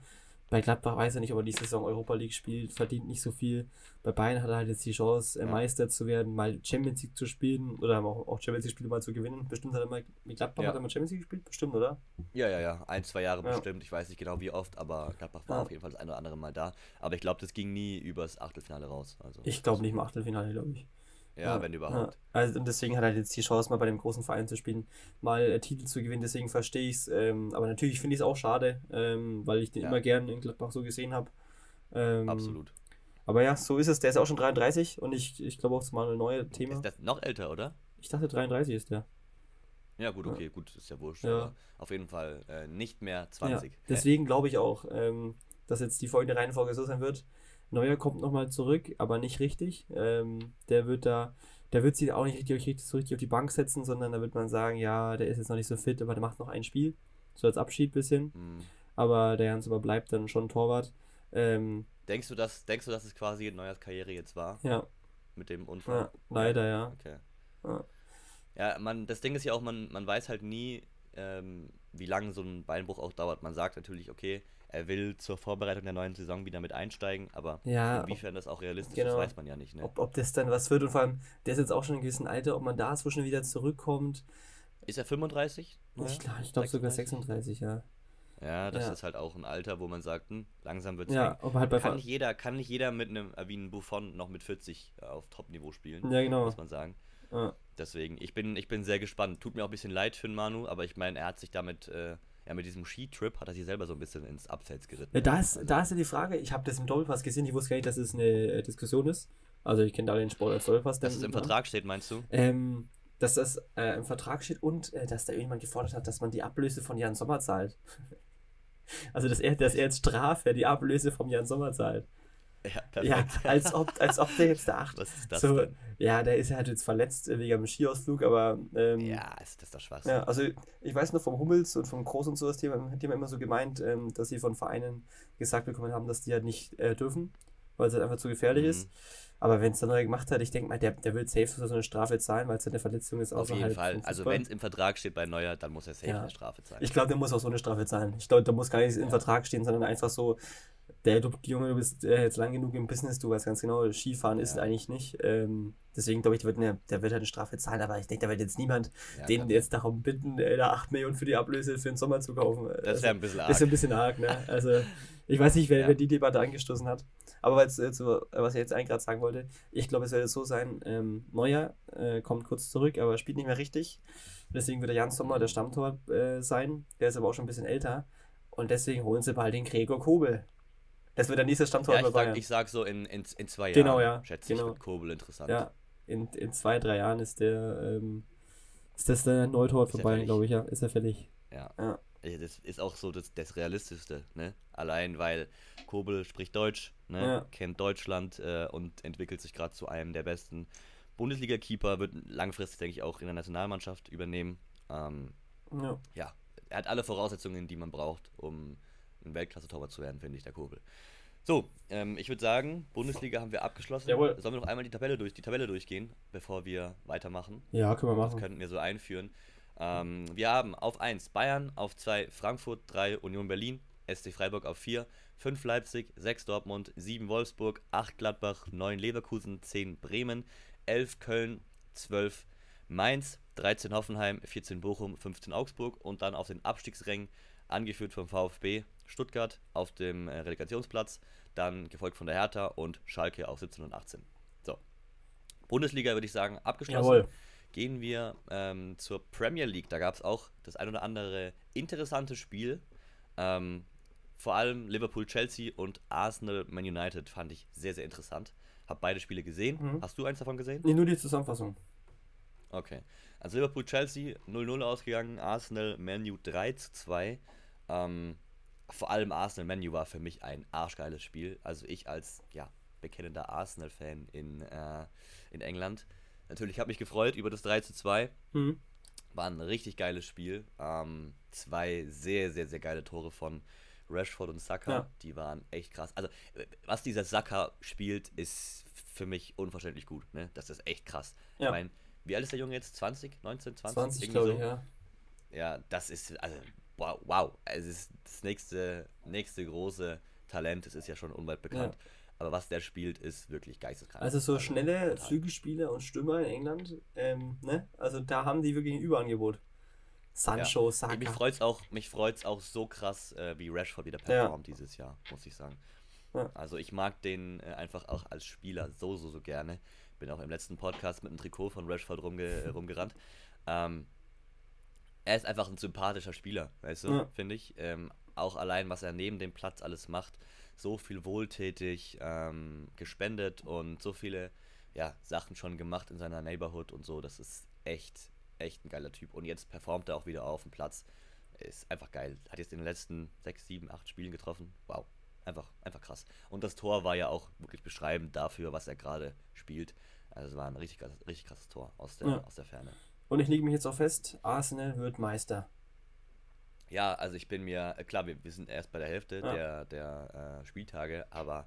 bei Gladbach weiß er nicht, ob er die Saison Europa League spielt, verdient nicht so viel. Bei Bayern hat er halt jetzt die Chance, ja. Meister zu werden, mal Champions League zu spielen oder auch, Champions League-Spiele mal zu gewinnen. Bestimmt hat er mal, mit Gladbach ja. hat er mal Champions League gespielt, bestimmt, oder? Ja, ja, ja. Ein, zwei Jahre ja. bestimmt. Ich weiß nicht genau wie oft, aber Gladbach war auf jeden Fall das eine oder andere Mal da. Aber ich glaube, das ging nie übers Achtelfinale raus. Also, ich glaube nicht im Achtelfinale, glaube ich. Ja, ja, wenn überhaupt. Ja. Also und deswegen hat er jetzt die Chance, mal bei dem großen Verein zu spielen, mal äh, Titel zu gewinnen, deswegen verstehe ich es. Ähm, aber natürlich finde ich es auch schade, ähm, weil ich den ja. immer gern in Gladbach so gesehen habe. Ähm, Absolut. Aber ja, so ist es. Der ist auch schon 33 und ich, ich glaube auch das mal ein neues Thema. Ist das noch älter, oder? Ich dachte 33 ist der. Ja, gut, okay, gut, ist ja wurscht. Auf jeden Fall äh, nicht mehr 20. Ja, deswegen glaube ich auch, ähm, dass jetzt die folgende Reihenfolge so sein wird. Neuer kommt nochmal zurück, aber nicht richtig. Ähm, der wird da, der wird sich auch nicht richtig, so richtig auf die Bank setzen, sondern da wird man sagen, ja, der ist jetzt noch nicht so fit, aber der macht noch ein Spiel. So als Abschied bisschen. Mhm. Aber der Jans aber bleibt dann schon Torwart. Ähm, denkst du, dass, denkst du, dass es quasi Neuers Karriere jetzt war? Ja. Mit dem Unfall? Ja, leider, ja. Okay. Ja. ja, man, das Ding ist ja auch, man, man weiß halt nie, ähm, wie lange so ein Beinbruch auch dauert. Man sagt natürlich, okay, er will zur Vorbereitung der neuen Saison wieder mit einsteigen, aber ja, inwiefern das auch realistisch genau, ist, weiß man ja nicht. Ne? Ob, ob das dann was wird und vor allem, der ist jetzt auch schon in gewissen Alter, ob man da so schnell wieder zurückkommt. Ist er 35? Ja, ich glaube glaub sogar 36, ja. Ja, das ja. ist halt auch ein Alter, wo man sagt, hm, langsam wird es ja, halt bei kann, nicht jeder, kann nicht jeder mit einem ein Buffon noch mit 40 auf Top-Niveau spielen, ja, genau. muss man sagen. Ja. Deswegen, ich bin, ich bin sehr gespannt. Tut mir auch ein bisschen leid für den Manu, aber ich meine, er hat sich damit äh, ja, mit diesem Skitrip hat er sich selber so ein bisschen ins Abseits geritten. Da, ist, also. da ist ja die Frage, ich habe das im Doppelpass gesehen, ich wusste gar nicht, dass es eine äh, Diskussion ist. Also ich kenne da den Sport als Doppelpass. Dass es im Vertrag steht, meinst du? Ähm, dass das äh, im Vertrag steht und äh, dass da irgendjemand gefordert hat, dass man die Ablöse von Jan Sommer zahlt. *laughs* also dass er, dass er jetzt Strafe die Ablöse von Jan Sommer zahlt. Ja, perfekt. ja *laughs* als, ob, als ob der jetzt da acht. Was ist das so, denn? Ja, der ist halt jetzt verletzt wegen einem Skiausflug, aber. Ähm, ja, ist das doch Spaß. Ja, also ich weiß noch vom Hummels und vom Groß und so, das Thema, hat immer so gemeint, ähm, dass sie von Vereinen gesagt bekommen haben, dass die halt nicht äh, dürfen, weil es halt einfach zu gefährlich mhm. ist. Aber wenn es der Neue gemacht hat, ich denke mal, der, der will safe so eine Strafe zahlen, weil es eine Verletzung ist. Auf jeden Fall. Also wenn es im Vertrag steht bei Neuer, dann muss er safe ja. eine Strafe zahlen. Ich glaube, der muss auch so eine Strafe zahlen. Ich glaube, der muss gar nicht ja. im Vertrag stehen, sondern einfach so, der Junge, du bist äh, jetzt lang genug im Business, du weißt ganz genau, Skifahren ja. ist eigentlich nicht. Ähm, deswegen glaube ich, der wird, eine, der wird halt eine Strafe zahlen, aber ich denke, da wird jetzt niemand ja, den jetzt darum bitten, äh, da 8 Millionen für die Ablöse für den Sommer zu kaufen. Das wäre also, ein bisschen arg. Das ist ein bisschen arg, ne? Also, ich weiß nicht, wer, ja. wer die Debatte angestoßen hat. Aber äh, was ich jetzt eigentlich gerade sagen wollte, ich glaube, es werde so sein, ähm, Neuer äh, kommt kurz zurück, aber spielt nicht mehr richtig. Deswegen wird der Jan Sommer der Stammtor äh, sein. Der ist aber auch schon ein bisschen älter. Und deswegen holen sie bald den Gregor Kobel. Das wird der nächste Stammtor ja, bei Bayern. Ich sag so in, in, in zwei genau, Jahren, ja. schätze genau. ich, wird Kobel interessant. Ja, in, in zwei, drei Jahren ist der, ähm, ist das der Neutor für Bayern, glaube ich, ja. Ist er fällig. Ja. ja. Das ist auch so das, das Realistischste, ne? Allein weil Kobel spricht Deutsch, ne? Ja. kennt Deutschland äh, und entwickelt sich gerade zu einem der besten Bundesliga-Keeper, wird langfristig, denke ich, auch in der Nationalmannschaft übernehmen. Ähm, ja. ja, er hat alle Voraussetzungen, die man braucht, um ein Weltklasse-Torwart zu werden, finde ich, der Kobel. So, ähm, ich würde sagen, Bundesliga haben wir abgeschlossen. Jawohl. Sollen wir noch einmal die Tabelle, durch, die Tabelle durchgehen, bevor wir weitermachen? Ja, können wir machen. Das könnten wir so einführen. Ähm, wir haben auf 1 Bayern, auf 2 Frankfurt, 3 Union Berlin, SC Freiburg auf 4, 5 Leipzig, 6 Dortmund, 7 Wolfsburg, 8 Gladbach, 9 Leverkusen, 10 Bremen, 11 Köln, 12 Mainz, 13 Hoffenheim, 14 Bochum, 15 Augsburg und dann auf den Abstiegsrängen, angeführt vom VfB, Stuttgart auf dem äh, Relegationsplatz, dann gefolgt von der Hertha und Schalke auf 17 und 18. So. Bundesliga würde ich sagen, abgeschlossen. Jawohl. Gehen wir ähm, zur Premier League. Da gab es auch das ein oder andere interessante Spiel. Ähm, vor allem Liverpool-Chelsea und Arsenal-Man United fand ich sehr, sehr interessant. Hab beide Spiele gesehen. Mhm. Hast du eins davon gesehen? Nee, nur die Zusammenfassung. Okay. Also Liverpool-Chelsea 0-0 ausgegangen, Arsenal-Manu 3-2. Ähm, vor allem Arsenal-Menu war für mich ein arschgeiles Spiel. Also ich als ja, bekennender Arsenal-Fan in, äh, in England. Natürlich habe ich mich gefreut über das 3 zu 2. Mhm. War ein richtig geiles Spiel. Ähm, zwei sehr, sehr, sehr geile Tore von Rashford und Saka. Ja. Die waren echt krass. Also, was dieser Saka spielt, ist für mich unverständlich gut. Ne? Das ist echt krass. Ja. Ich meine, wie alt ist der Junge jetzt? 20, 19, 20? 20, glaube so. ich, ja. Ja, das ist, also wow, wow. Es ist das nächste, nächste große Talent. Es ist ja schon unweit bekannt. Ja. Aber was der spielt, ist wirklich geisteskrank. Also so also, schnelle. Flügelspieler und Stürmer in England, ähm, ne? Also da haben die wirklich ein Überangebot. Sancho, ja. Saka. Mich freut es auch, auch so krass, äh, wie Rashford wieder performt ja. dieses Jahr, muss ich sagen. Ja. Also ich mag den äh, einfach auch als Spieler so, so, so gerne. Bin auch im letzten Podcast mit einem Trikot von Rashford rumge rumgerannt. Ähm, er ist einfach ein sympathischer Spieler, weißt du, ja. finde ich. Ähm, auch allein, was er neben dem Platz alles macht, so viel wohltätig ähm, gespendet und so viele ja, Sachen schon gemacht in seiner Neighborhood und so. Das ist echt, echt ein geiler Typ. Und jetzt performt er auch wieder auf dem Platz. Ist einfach geil. Hat jetzt in den letzten sechs, sieben, acht Spielen getroffen. Wow. Einfach, einfach krass. Und das Tor war ja auch wirklich beschreibend dafür, was er gerade spielt. Also es war ein richtig, richtig krasses Tor aus der, ja. aus der Ferne. Und ich lege mich jetzt auch fest, Arsenal wird Meister. Ja, also ich bin mir, äh, klar, wir, wir sind erst bei der Hälfte ja. der, der äh, Spieltage, aber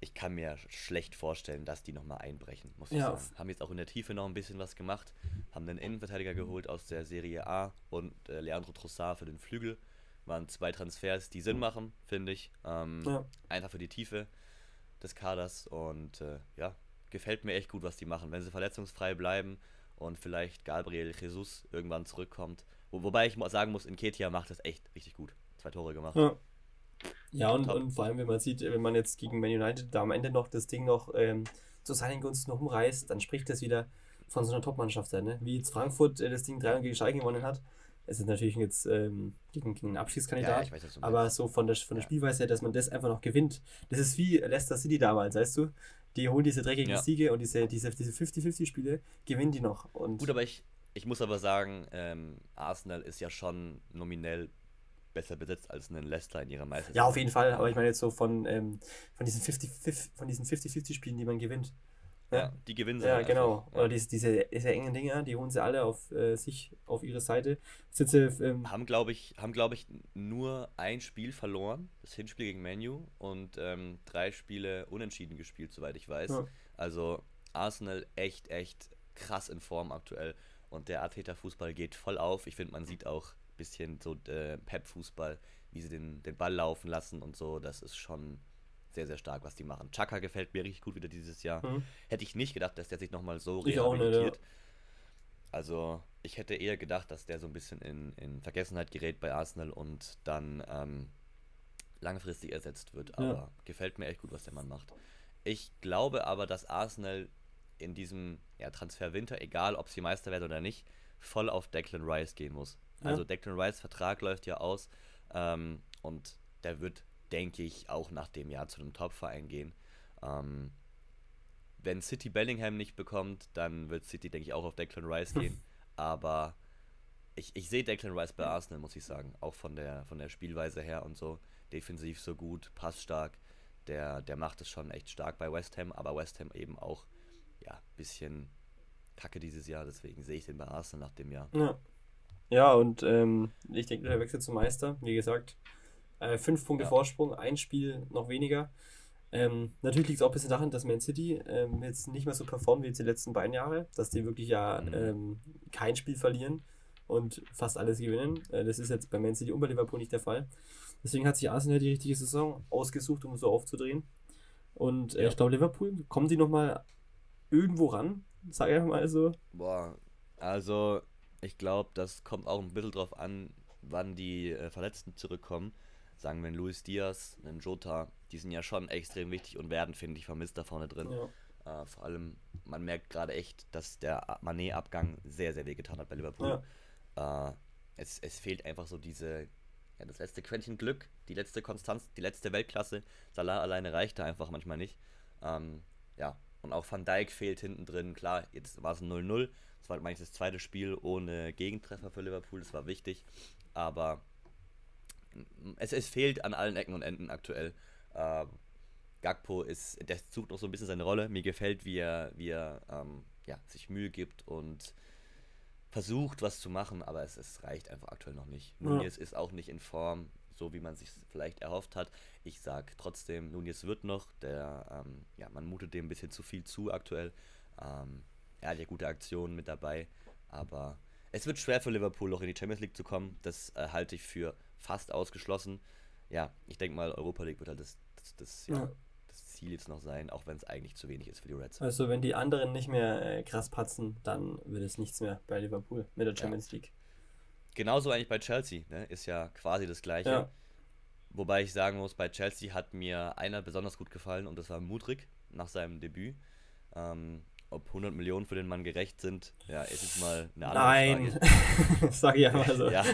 ich kann mir schlecht vorstellen, dass die nochmal einbrechen, muss ich ja. sagen. Haben jetzt auch in der Tiefe noch ein bisschen was gemacht, haben einen Innenverteidiger geholt aus der Serie A und äh, Leandro Trossard für den Flügel. Waren zwei Transfers, die Sinn machen, finde ich. Ähm, ja. Einfach für die Tiefe des Kaders und äh, ja, gefällt mir echt gut, was die machen. Wenn sie verletzungsfrei bleiben, und vielleicht Gabriel Jesus irgendwann zurückkommt. Wo, wobei ich sagen muss, Inketia macht das echt richtig gut. Zwei Tore gemacht. Ja, ja und, und, vor allem, wenn man sieht, wenn man jetzt gegen Man United da am Ende noch das Ding noch ähm, zu seinen Gunsten noch umreißt, dann spricht das wieder von so einer Top-Mannschaft ne? Wie jetzt Frankfurt äh, das Ding 3 gegen Schalke gewonnen hat. Es ist natürlich jetzt ähm, gegen, gegen einen Abschiedskandidat, ja, weiß, aber so von der, von der ja. Spielweise her, dass man das einfach noch gewinnt. Das ist wie Leicester City damals, weißt du? Die holen diese dreckigen ja. Siege und diese 50-50 diese, diese Spiele, gewinnen die noch. Und Gut, aber ich, ich muss aber sagen, ähm, Arsenal ist ja schon nominell besser besetzt als ein Leicester in ihrer Meisterschaft. Ja, auf jeden Fall, aber ich meine jetzt so von, ähm, von diesen 50-50 Spielen, die man gewinnt. Ja, die gewinnen sie. Ja, genau. Ja. Oder diese, diese, diese engen Dinger, die holen sie alle auf äh, sich, auf ihre Seite. Sitze, ähm, haben, glaube ich, haben, glaube ich, nur ein Spiel verloren, das Hinspiel gegen Menu, und ähm, drei Spiele unentschieden gespielt, soweit ich weiß. Ja. Also Arsenal echt, echt krass in Form aktuell. Und der Arteta-Fußball geht voll auf. Ich finde, man sieht auch ein bisschen so äh, Pep-Fußball, wie sie den, den Ball laufen lassen und so. Das ist schon sehr, sehr stark, was die machen. Chaka gefällt mir richtig gut wieder dieses Jahr. Mhm. Hätte ich nicht gedacht, dass der sich nochmal so ich rehabilitiert. Nicht, ja. Also, ich hätte eher gedacht, dass der so ein bisschen in, in Vergessenheit gerät bei Arsenal und dann ähm, langfristig ersetzt wird. Aber ja. gefällt mir echt gut, was der Mann macht. Ich glaube aber, dass Arsenal in diesem ja, Transferwinter, egal ob sie Meister werden oder nicht, voll auf Declan Rice gehen muss. Ja. Also Declan Rice Vertrag läuft ja aus ähm, und der wird, denke ich, auch nach dem Jahr zu einem Top-Verein gehen. Ähm, wenn City Bellingham nicht bekommt, dann wird City, denke ich, auch auf Declan Rice gehen. *laughs* Aber ich, ich sehe Declan Rice bei Arsenal, muss ich sagen. Auch von der, von der Spielweise her und so. Defensiv so gut, passstark. Der, der macht es schon echt stark bei West Ham, aber West Ham eben auch, ja, bisschen kacke dieses Jahr. Deswegen sehe ich den bei Arsenal nach dem Jahr. Ja, ja und ähm, ich denke, der Wechsel zum Meister, wie gesagt, äh, fünf Punkte ja. Vorsprung, ein Spiel noch weniger. Ähm, natürlich liegt es auch ein bisschen daran, dass Man City ähm, jetzt nicht mehr so performt wie jetzt die letzten beiden Jahre, dass die wirklich ja mhm. ähm, kein Spiel verlieren und fast alles gewinnen. Äh, das ist jetzt bei Man City und bei Liverpool nicht der Fall. Deswegen hat sich Arsenal die richtige Saison ausgesucht, um so aufzudrehen. Und äh, ja. ich glaube, Liverpool, kommen die nochmal irgendwo ran? Sag ich mal so. Boah, also ich glaube, das kommt auch ein bisschen drauf an, wann die äh, Verletzten zurückkommen. Sagen wir, Luis Diaz, ein Jota, die sind ja schon extrem wichtig und werden, finde ich, vermisst da vorne drin. Ja. Äh, vor allem, man merkt gerade echt, dass der Manet-Abgang sehr, sehr wehgetan hat bei Liverpool. Ja. Äh, es, es fehlt einfach so diese, ja, das letzte Quäntchen Glück, die letzte Konstanz, die letzte Weltklasse. Salah alleine reicht da einfach manchmal nicht. Ähm, ja, und auch Van Dijk fehlt hinten drin. Klar, jetzt war es ein 0-0. Das war eigentlich das zweite Spiel ohne Gegentreffer für Liverpool. Das war wichtig. Aber es, es fehlt an allen Ecken und Enden aktuell. Äh, Gagpo ist, der sucht noch so ein bisschen seine Rolle. Mir gefällt, wie er, wie er ähm, ja, sich Mühe gibt und versucht, was zu machen, aber es, es reicht einfach aktuell noch nicht. Ja. Nunez ist auch nicht in Form, so wie man sich vielleicht erhofft hat. Ich sage trotzdem, Nunez wird noch. Der, ähm, ja, man mutet dem ein bisschen zu viel zu aktuell. Ähm, er hat ja gute Aktionen mit dabei, aber es wird schwer für Liverpool noch in die Champions League zu kommen. Das äh, halte ich für fast ausgeschlossen. Ja, ich denke mal, Europa League wird halt das, das, das, ja, ja. das Ziel jetzt noch sein, auch wenn es eigentlich zu wenig ist für die Reds. Also wenn die anderen nicht mehr äh, krass patzen, dann wird es nichts mehr bei Liverpool mit der Champions ja. League. Genauso eigentlich bei Chelsea, ne? ist ja quasi das gleiche. Ja. Wobei ich sagen muss, bei Chelsea hat mir einer besonders gut gefallen und das war Mudrik nach seinem Debüt. Ähm, ob 100 Millionen für den Mann gerecht sind, ja, ist jetzt mal eine andere nein. Frage. Nein, *laughs* sag ich ja mal so. ja,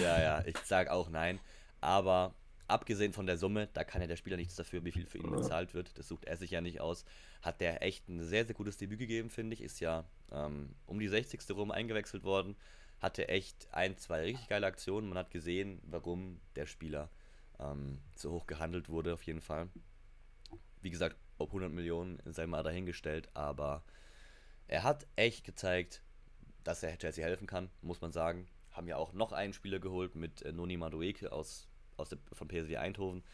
ja, ja, ich sag auch nein. Aber abgesehen von der Summe, da kann ja der Spieler nichts dafür, wie viel für ihn bezahlt wird. Das sucht er sich ja nicht aus. Hat der echt ein sehr, sehr gutes Debüt gegeben, finde ich. Ist ja ähm, um die 60. rum eingewechselt worden. Hatte echt ein, zwei richtig geile Aktionen. Man hat gesehen, warum der Spieler ähm, so hoch gehandelt wurde, auf jeden Fall. Wie gesagt, ob 100 Millionen sei mal dahingestellt, aber er hat echt gezeigt, dass er Chelsea helfen kann, muss man sagen. Haben ja auch noch einen Spieler geholt mit äh, Noni Madueke aus, aus der, von PSV Eindhoven.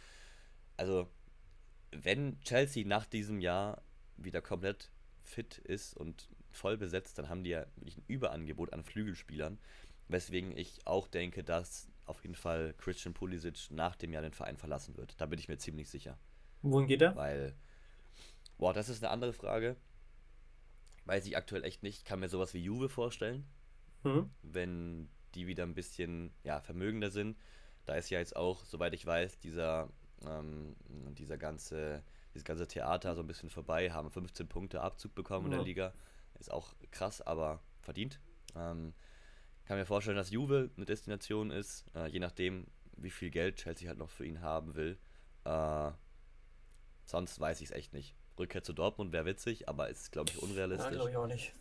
Also, wenn Chelsea nach diesem Jahr wieder komplett fit ist und voll besetzt, dann haben die ja wirklich ein Überangebot an Flügelspielern. Weswegen ich auch denke, dass auf jeden Fall Christian Pulisic nach dem Jahr den Verein verlassen wird. Da bin ich mir ziemlich sicher. Wohin geht er? Weil Boah, das ist eine andere Frage. Weiß ich aktuell echt nicht. Kann mir sowas wie Juve vorstellen. Mhm. Wenn die wieder ein bisschen ja, vermögender sind. Da ist ja jetzt auch, soweit ich weiß, dieser, ähm, dieser ganze, dieses ganze Theater so ein bisschen vorbei, haben 15 Punkte Abzug bekommen mhm. in der Liga. Ist auch krass, aber verdient. Ähm, kann mir vorstellen, dass Juve eine Destination ist, äh, je nachdem, wie viel Geld Chelsea halt noch für ihn haben will. Äh, sonst weiß ich es echt nicht. Rückkehr zu Dortmund wäre witzig, aber ist, glaube ich, unrealistisch. Ja, glaube ich auch nicht.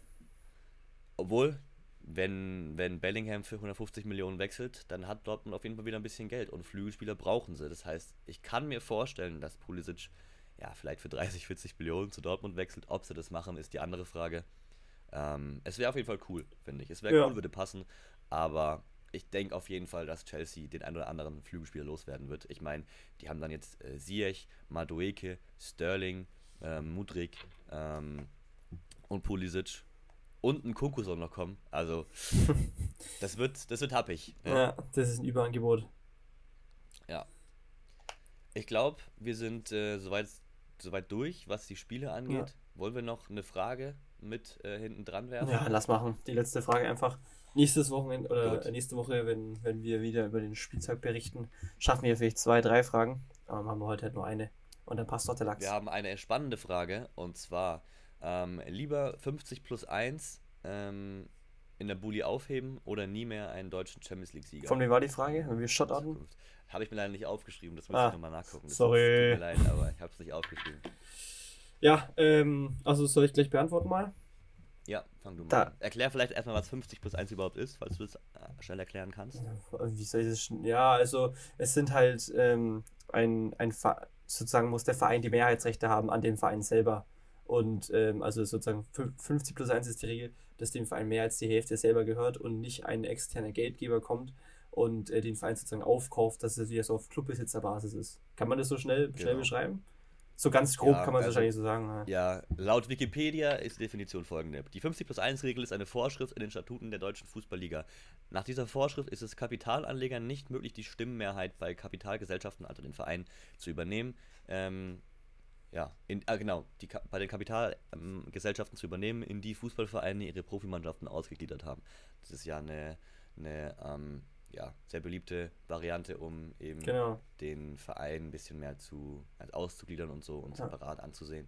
Obwohl, wenn, wenn Bellingham für 150 Millionen wechselt, dann hat Dortmund auf jeden Fall wieder ein bisschen Geld und Flügelspieler brauchen sie. Das heißt, ich kann mir vorstellen, dass Pulisic ja vielleicht für 30, 40 Millionen zu Dortmund wechselt. Ob sie das machen, ist die andere Frage. Ähm, es wäre auf jeden Fall cool, finde ich. Es wäre ja. cool, würde passen, aber ich denke auf jeden Fall, dass Chelsea den ein oder anderen Flügelspieler loswerden wird. Ich meine, die haben dann jetzt äh, Ziyech, Madueke, Sterling, ähm, Mudrik ähm, und Pulisic und ein Kunku soll noch kommen. Also, *laughs* das wird, das wird happig. Ja. ja, das ist ein Überangebot. Ja. Ich glaube, wir sind äh, soweit, soweit durch, was die Spiele angeht. Ja. Wollen wir noch eine Frage mit äh, hinten dran werfen? Ja, lass machen. Die letzte Frage einfach. Nächstes Wochenende oder Gut. nächste Woche, wenn, wenn wir wieder über den Spieltag berichten, schaffen wir vielleicht zwei, drei Fragen. Aber haben wir heute halt nur eine. Und dann passt doch der Lachs. Wir haben eine spannende Frage und zwar ähm, lieber 50 plus 1 ähm, in der Bulli aufheben oder nie mehr einen deutschen Champions League-Sieger? Von wem war die Frage? Haben wir Shotouten? Habe ich mir leider nicht aufgeschrieben, das muss ah, ich nochmal nachgucken. Das sorry. Tut mir leid, aber ich habe es nicht aufgeschrieben. Ja, ähm, also soll ich gleich beantworten mal? Ja, fang du mal da. an. Erklär vielleicht erstmal, was 50 plus 1 überhaupt ist, falls du es äh, schnell erklären kannst. Wie soll ich das Ja, also es sind halt ähm, ein, ein sozusagen muss der Verein die Mehrheitsrechte haben an dem Verein selber. Und ähm, also sozusagen 50 plus 1 ist die Regel, dass dem Verein mehr als die Hälfte selber gehört und nicht ein externer Geldgeber kommt und äh, den Verein sozusagen aufkauft, dass es wieder so auf Clubbesitzerbasis ist. Kann man das so schnell, genau. schnell beschreiben? So ganz grob ja, kann man es also, wahrscheinlich so sagen. Ja. ja, laut Wikipedia ist die Definition folgende. Die 50 plus 1 Regel ist eine Vorschrift in den Statuten der deutschen Fußballliga. Nach dieser Vorschrift ist es Kapitalanlegern nicht möglich, die Stimmenmehrheit bei Kapitalgesellschaften, also den Verein, zu übernehmen. Ähm, ja, in, ah, genau, die, bei den Kapitalgesellschaften zu übernehmen, in die Fußballvereine ihre Profimannschaften ausgegliedert haben. Das ist ja eine, eine ähm, ja, sehr beliebte Variante, um eben genau. den Verein ein bisschen mehr zu also auszugliedern und so und ja. separat anzusehen.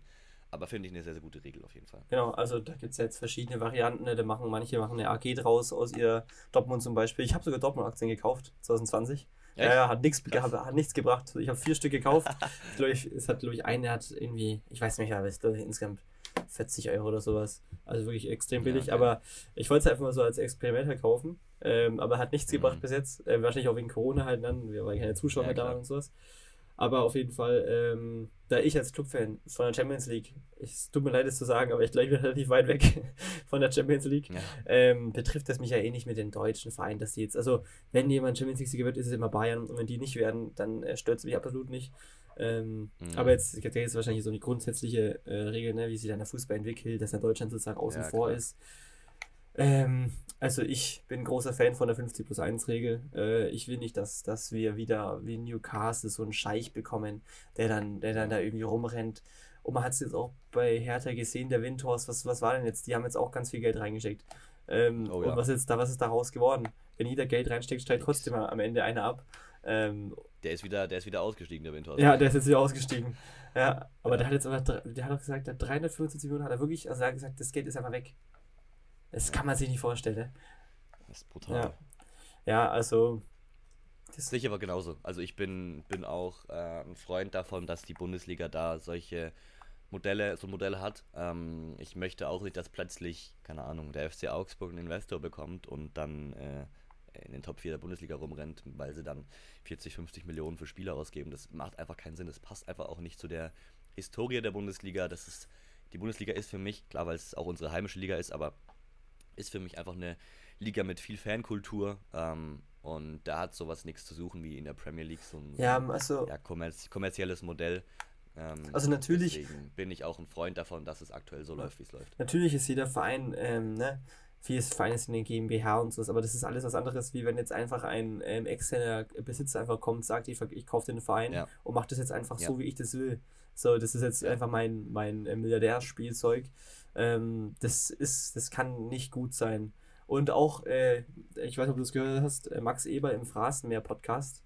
Aber finde ich eine sehr, sehr gute Regel auf jeden Fall. Genau, also da gibt es jetzt verschiedene Varianten. Ne? Da machen manche machen eine AG draus aus ihr Dortmund zum Beispiel. Ich habe sogar Dortmund-Aktien gekauft, 2020. Ja, ja, hat nichts hat nichts gebracht. Ich habe vier Stück gekauft. *laughs* ich, es hat, glaube ich, eine hat irgendwie, ich weiß nicht, aber es ist insgesamt 40 Euro oder sowas. Also wirklich extrem billig. Ja, okay. Aber ich wollte es einfach mal so als Experiment kaufen. Ähm, aber hat nichts mhm. gebracht bis jetzt. Äh, wahrscheinlich auch wegen Corona halt dann, weil keine Zuschauer ja, mehr da waren und sowas. Aber auf jeden Fall, ähm, da ich als Clubfan von der Champions League, es tut mir leid, es zu sagen, aber ich glaube, ich bin *laughs* relativ weit weg von der Champions League, ja. ähm, betrifft das mich ja eh nicht mit den deutschen Vereinen, dass die jetzt, also wenn jemand Champions League-Sieger wird, ist es immer Bayern und wenn die nicht werden, dann äh, stört es mich absolut nicht. Ähm, mhm. Aber jetzt gibt es jetzt wahrscheinlich so eine grundsätzliche äh, Regel, ne, wie sich dann der Fußball entwickelt, dass der Deutschland sozusagen außen ja, vor ist. Ähm, also ich bin großer Fan von der 50 plus 1 Regel. Äh, ich will nicht, dass, dass wir wieder wie Newcastle so einen Scheich bekommen, der dann, der dann da irgendwie rumrennt. Und man hat es jetzt auch bei Hertha gesehen, der Windhorst, was, was war denn jetzt? Die haben jetzt auch ganz viel Geld reingesteckt. Ähm, oh, ja. Und was, jetzt da, was ist daraus geworden? Wenn jeder Geld reinsteckt, steigt trotzdem am Ende einer ab. Ähm, der ist wieder, der ist wieder ausgestiegen, der Windhorst. Ja, der ist jetzt wieder ausgestiegen. Ja, aber der hat jetzt aber, der hat auch gesagt, der 375 Millionen hat er wirklich, also er hat gesagt, das Geld ist einfach weg. Das kann man sich nicht vorstellen. Ne? Das ist brutal. Ja, ja also. Das sehe ich aber genauso. Also ich bin, bin auch äh, ein Freund davon, dass die Bundesliga da solche Modelle, so Modelle hat. Ähm, ich möchte auch nicht, dass plötzlich, keine Ahnung, der FC Augsburg einen Investor bekommt und dann äh, in den Top 4 der Bundesliga rumrennt, weil sie dann 40, 50 Millionen für Spieler ausgeben. Das macht einfach keinen Sinn. Das passt einfach auch nicht zu der Historie der Bundesliga. Das ist, die Bundesliga ist für mich, klar, weil es auch unsere heimische Liga ist, aber ist für mich einfach eine Liga mit viel Fankultur. Ähm, und da hat sowas nichts zu suchen wie in der Premier League, so ein, ja, also, ja, kommerz kommerzielles Modell. Ähm, also natürlich. Deswegen bin ich auch ein Freund davon, dass es aktuell so läuft, wie es läuft. Natürlich ist jeder Verein, ähm, ne, vieles ist in den GmbH und sowas, aber das ist alles was anderes, wie wenn jetzt einfach ein ähm, externer Besitzer einfach kommt, sagt, ich, ich kaufe den Verein ja. und mache das jetzt einfach ja. so, wie ich das will. So, das ist jetzt einfach mein, mein äh, Milliardärspielzeug. Ähm, das ist, das kann nicht gut sein. Und auch, äh, ich weiß nicht, ob du es gehört hast, äh, Max Eber im Phrasenmeer-Podcast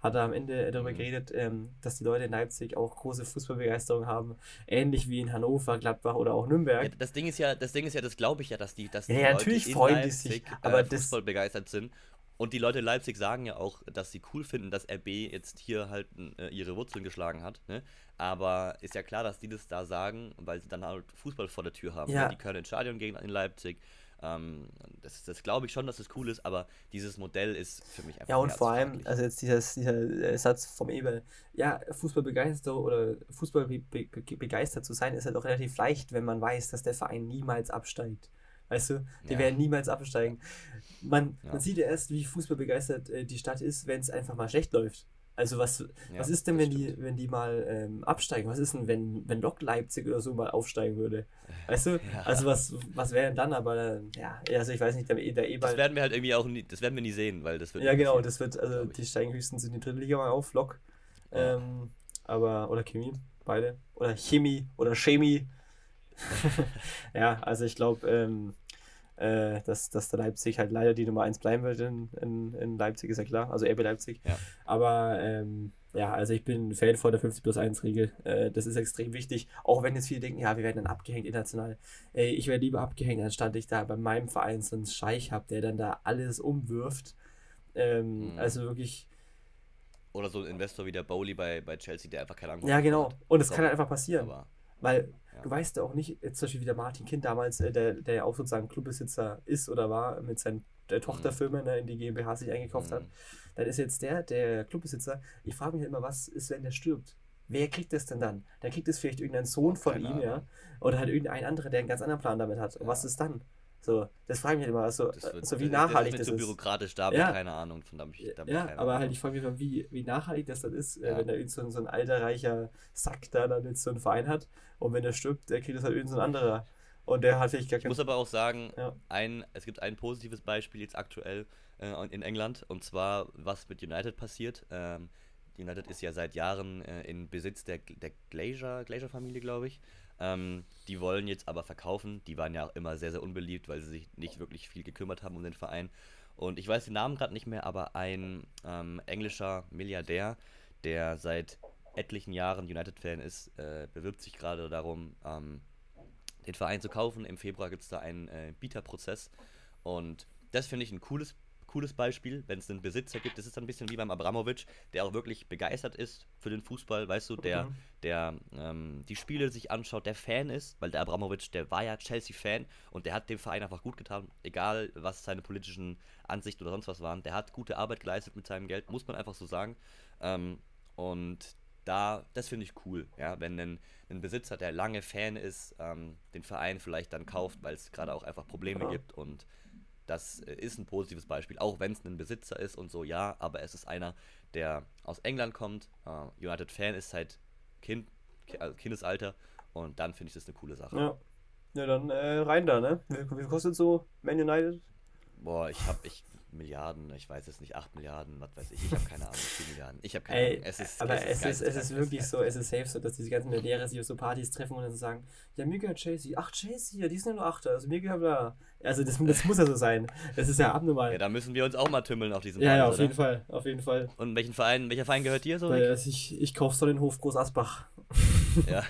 hat er am Ende darüber mhm. geredet, ähm, dass die Leute in Leipzig auch große Fußballbegeisterung haben, ähnlich wie in Hannover, Gladbach oder auch Nürnberg. Ja, das Ding ist ja, das Ding ist ja, das glaube ich ja, dass die, dass die ja, Leute natürlich freuen Leipzig, die sich, aber äh, Fußball begeistert sind. Und die Leute in Leipzig sagen ja auch, dass sie cool finden, dass RB jetzt hier halt äh, ihre Wurzeln geschlagen hat. Ne? Aber ist ja klar, dass die das da sagen, weil sie dann halt Fußball vor der Tür haben. Ja. Ne? Die können ins Stadion gehen in Leipzig. Ähm, das das glaube ich schon, dass es cool ist, aber dieses Modell ist für mich einfach. Ja, und vor allem, also jetzt dieses, dieser äh, Satz vom Ebel, ja, Fußball begeistert oder Fußball be be begeistert zu sein, ist halt auch relativ leicht, wenn man weiß, dass der Verein niemals absteigt. Weißt du, die ja. werden niemals absteigen. Man, ja. man sieht ja erst, wie Fußball begeistert äh, die Stadt ist, wenn es einfach mal schlecht läuft. Also was, ja, was ist denn, wenn die, wenn die mal ähm, absteigen? Was ist denn, wenn, wenn Lok Leipzig oder so mal aufsteigen würde? Weißt du? Ja. Also was, was wäre denn dann? Aber ja, also ich weiß nicht, der, der e Das werden wir halt irgendwie auch nie, das werden wir nie sehen, weil das wird. Ja, genau, das wird, also die steigen höchstens in die dritte Liga mal auf, Lok. Ja. Ähm, aber, oder Chemie, beide. Oder Chemie oder Chemie. *laughs* ja, also ich glaube, ähm, äh, dass, dass der Leipzig halt leider die Nummer 1 bleiben wird in, in, in Leipzig, ist ja klar. Also RB Leipzig. Ja. Aber ähm, ja, also ich bin Fan von der 50 plus 1 Regel. Äh, das ist extrem wichtig. Auch wenn jetzt viele denken, ja, wir werden dann abgehängt international. Ey, ich werde lieber abgehängt, anstatt ich da bei meinem Verein so einen Scheich habe, der dann da alles umwirft. Ähm, mhm. Also wirklich. Oder so ein Investor wie der Bowley bei, bei Chelsea, der einfach keine Angst Ja, genau. Hat. Und es kann halt einfach passieren. Aber, weil ja. du weißt ja auch nicht, jetzt zum Beispiel wie der Martin Kind damals, äh, der, der ja auch sozusagen Clubbesitzer ist oder war, mit seinen der Tochterfirma, ne, in die GmbH sich eingekauft mhm. hat, dann ist jetzt der, der Clubbesitzer, ich frage mich halt immer, was ist, wenn der stirbt? Wer kriegt das denn dann? Dann kriegt es vielleicht irgendein Sohn von Keine ihm, Ahnung. ja? Oder halt irgendein anderer, der einen ganz anderen Plan damit hat. Und ja. was ist dann? So, das frage ich mich halt immer, also, wird, so wie nachhaltig das, das, ist. so bürokratisch, da habe ja. ich keine Ahnung von damit. Ja, ja aber Ahnung. halt, ich frage mich immer, wie, wie nachhaltig das dann ist, äh, ja. wenn da irgend so, so ein alter, reicher Sack da dann jetzt so einen Verein hat und wenn der stirbt, der kriegt das halt irgend so ein anderer. Und der hat vielleicht gar Ich muss aber auch sagen, ja. ein, es gibt ein positives Beispiel jetzt aktuell äh, in England, und zwar, was mit United passiert. Ähm, United ist ja seit Jahren äh, in Besitz der, der Glazer-Familie, glaube ich. Ähm, die wollen jetzt aber verkaufen. Die waren ja auch immer sehr, sehr unbeliebt, weil sie sich nicht wirklich viel gekümmert haben um den Verein. Und ich weiß den Namen gerade nicht mehr, aber ein ähm, englischer Milliardär, der seit etlichen Jahren United-Fan ist, äh, bewirbt sich gerade darum, ähm, den Verein zu kaufen. Im Februar gibt es da einen äh, Bieterprozess. Und das finde ich ein cooles, cooles Beispiel, wenn es einen Besitzer gibt. Das ist ein bisschen wie beim Abramovic, der auch wirklich begeistert ist für den Fußball, weißt du, der, mhm. der ähm, die Spiele sich anschaut, der Fan ist, weil der Abramovic, der war ja Chelsea-Fan und der hat dem Verein einfach gut getan, egal was seine politischen Ansichten oder sonst was waren. Der hat gute Arbeit geleistet mit seinem Geld, muss man einfach so sagen. Ähm, und da, das finde ich cool, ja, wenn ein, ein, Besitzer, der lange Fan ist, ähm, den Verein vielleicht dann kauft, weil es gerade auch einfach Probleme ja. gibt und das äh, ist ein positives Beispiel, auch wenn es ein Besitzer ist und so, ja, aber es ist einer, der aus England kommt, äh, United-Fan ist seit kind, also Kindesalter und dann finde ich das eine coole Sache. Ja, ja dann äh, rein da, ne? Wie, wie kostet so Man United? Boah, ich habe, ich Milliarden, ich weiß jetzt nicht, 8 Milliarden, was weiß ich, ich habe keine Ahnung, 4 Milliarden. Ich habe keine Ey, Ahnung. Es ist, aber es, ist, es ist wirklich so, es ist safe so, dass diese ganzen Milliardäre sich auf so Partys treffen und dann sagen, ja, mir gehört Chelsea, ach Chelsea, ja, die ist nur Achter, also mir gehört bla. Also das, das muss ja so sein. Das ist ja abnormal. Ja, da müssen wir uns auch mal tümmeln auf diesem Ja, Partys, ja, auf oder? jeden Fall, auf jeden Fall. Und welchen Verein, welcher Verein gehört dir so? Also ich, ich kaufe so den Hof Groß Asbach. ja,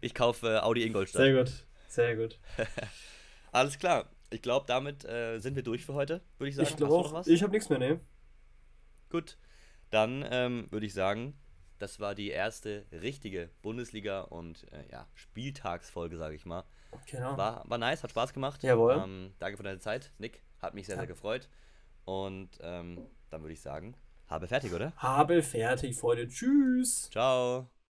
ich kaufe äh, Audi Ingolstadt. Sehr gut, sehr gut. *laughs* Alles klar. Ich glaube, damit äh, sind wir durch für heute, würde ich sagen. Ich glaube. Ich habe nichts mehr, ne? Gut. Dann ähm, würde ich sagen, das war die erste richtige Bundesliga- und äh, ja, Spieltagsfolge, sage ich mal. Genau. War, war nice, hat Spaß gemacht. Jawohl. Ähm, danke für deine Zeit, Nick. Hat mich sehr, sehr gefreut. Und ähm, dann würde ich sagen, habe fertig, oder? Habe fertig, Freunde. Tschüss. Ciao.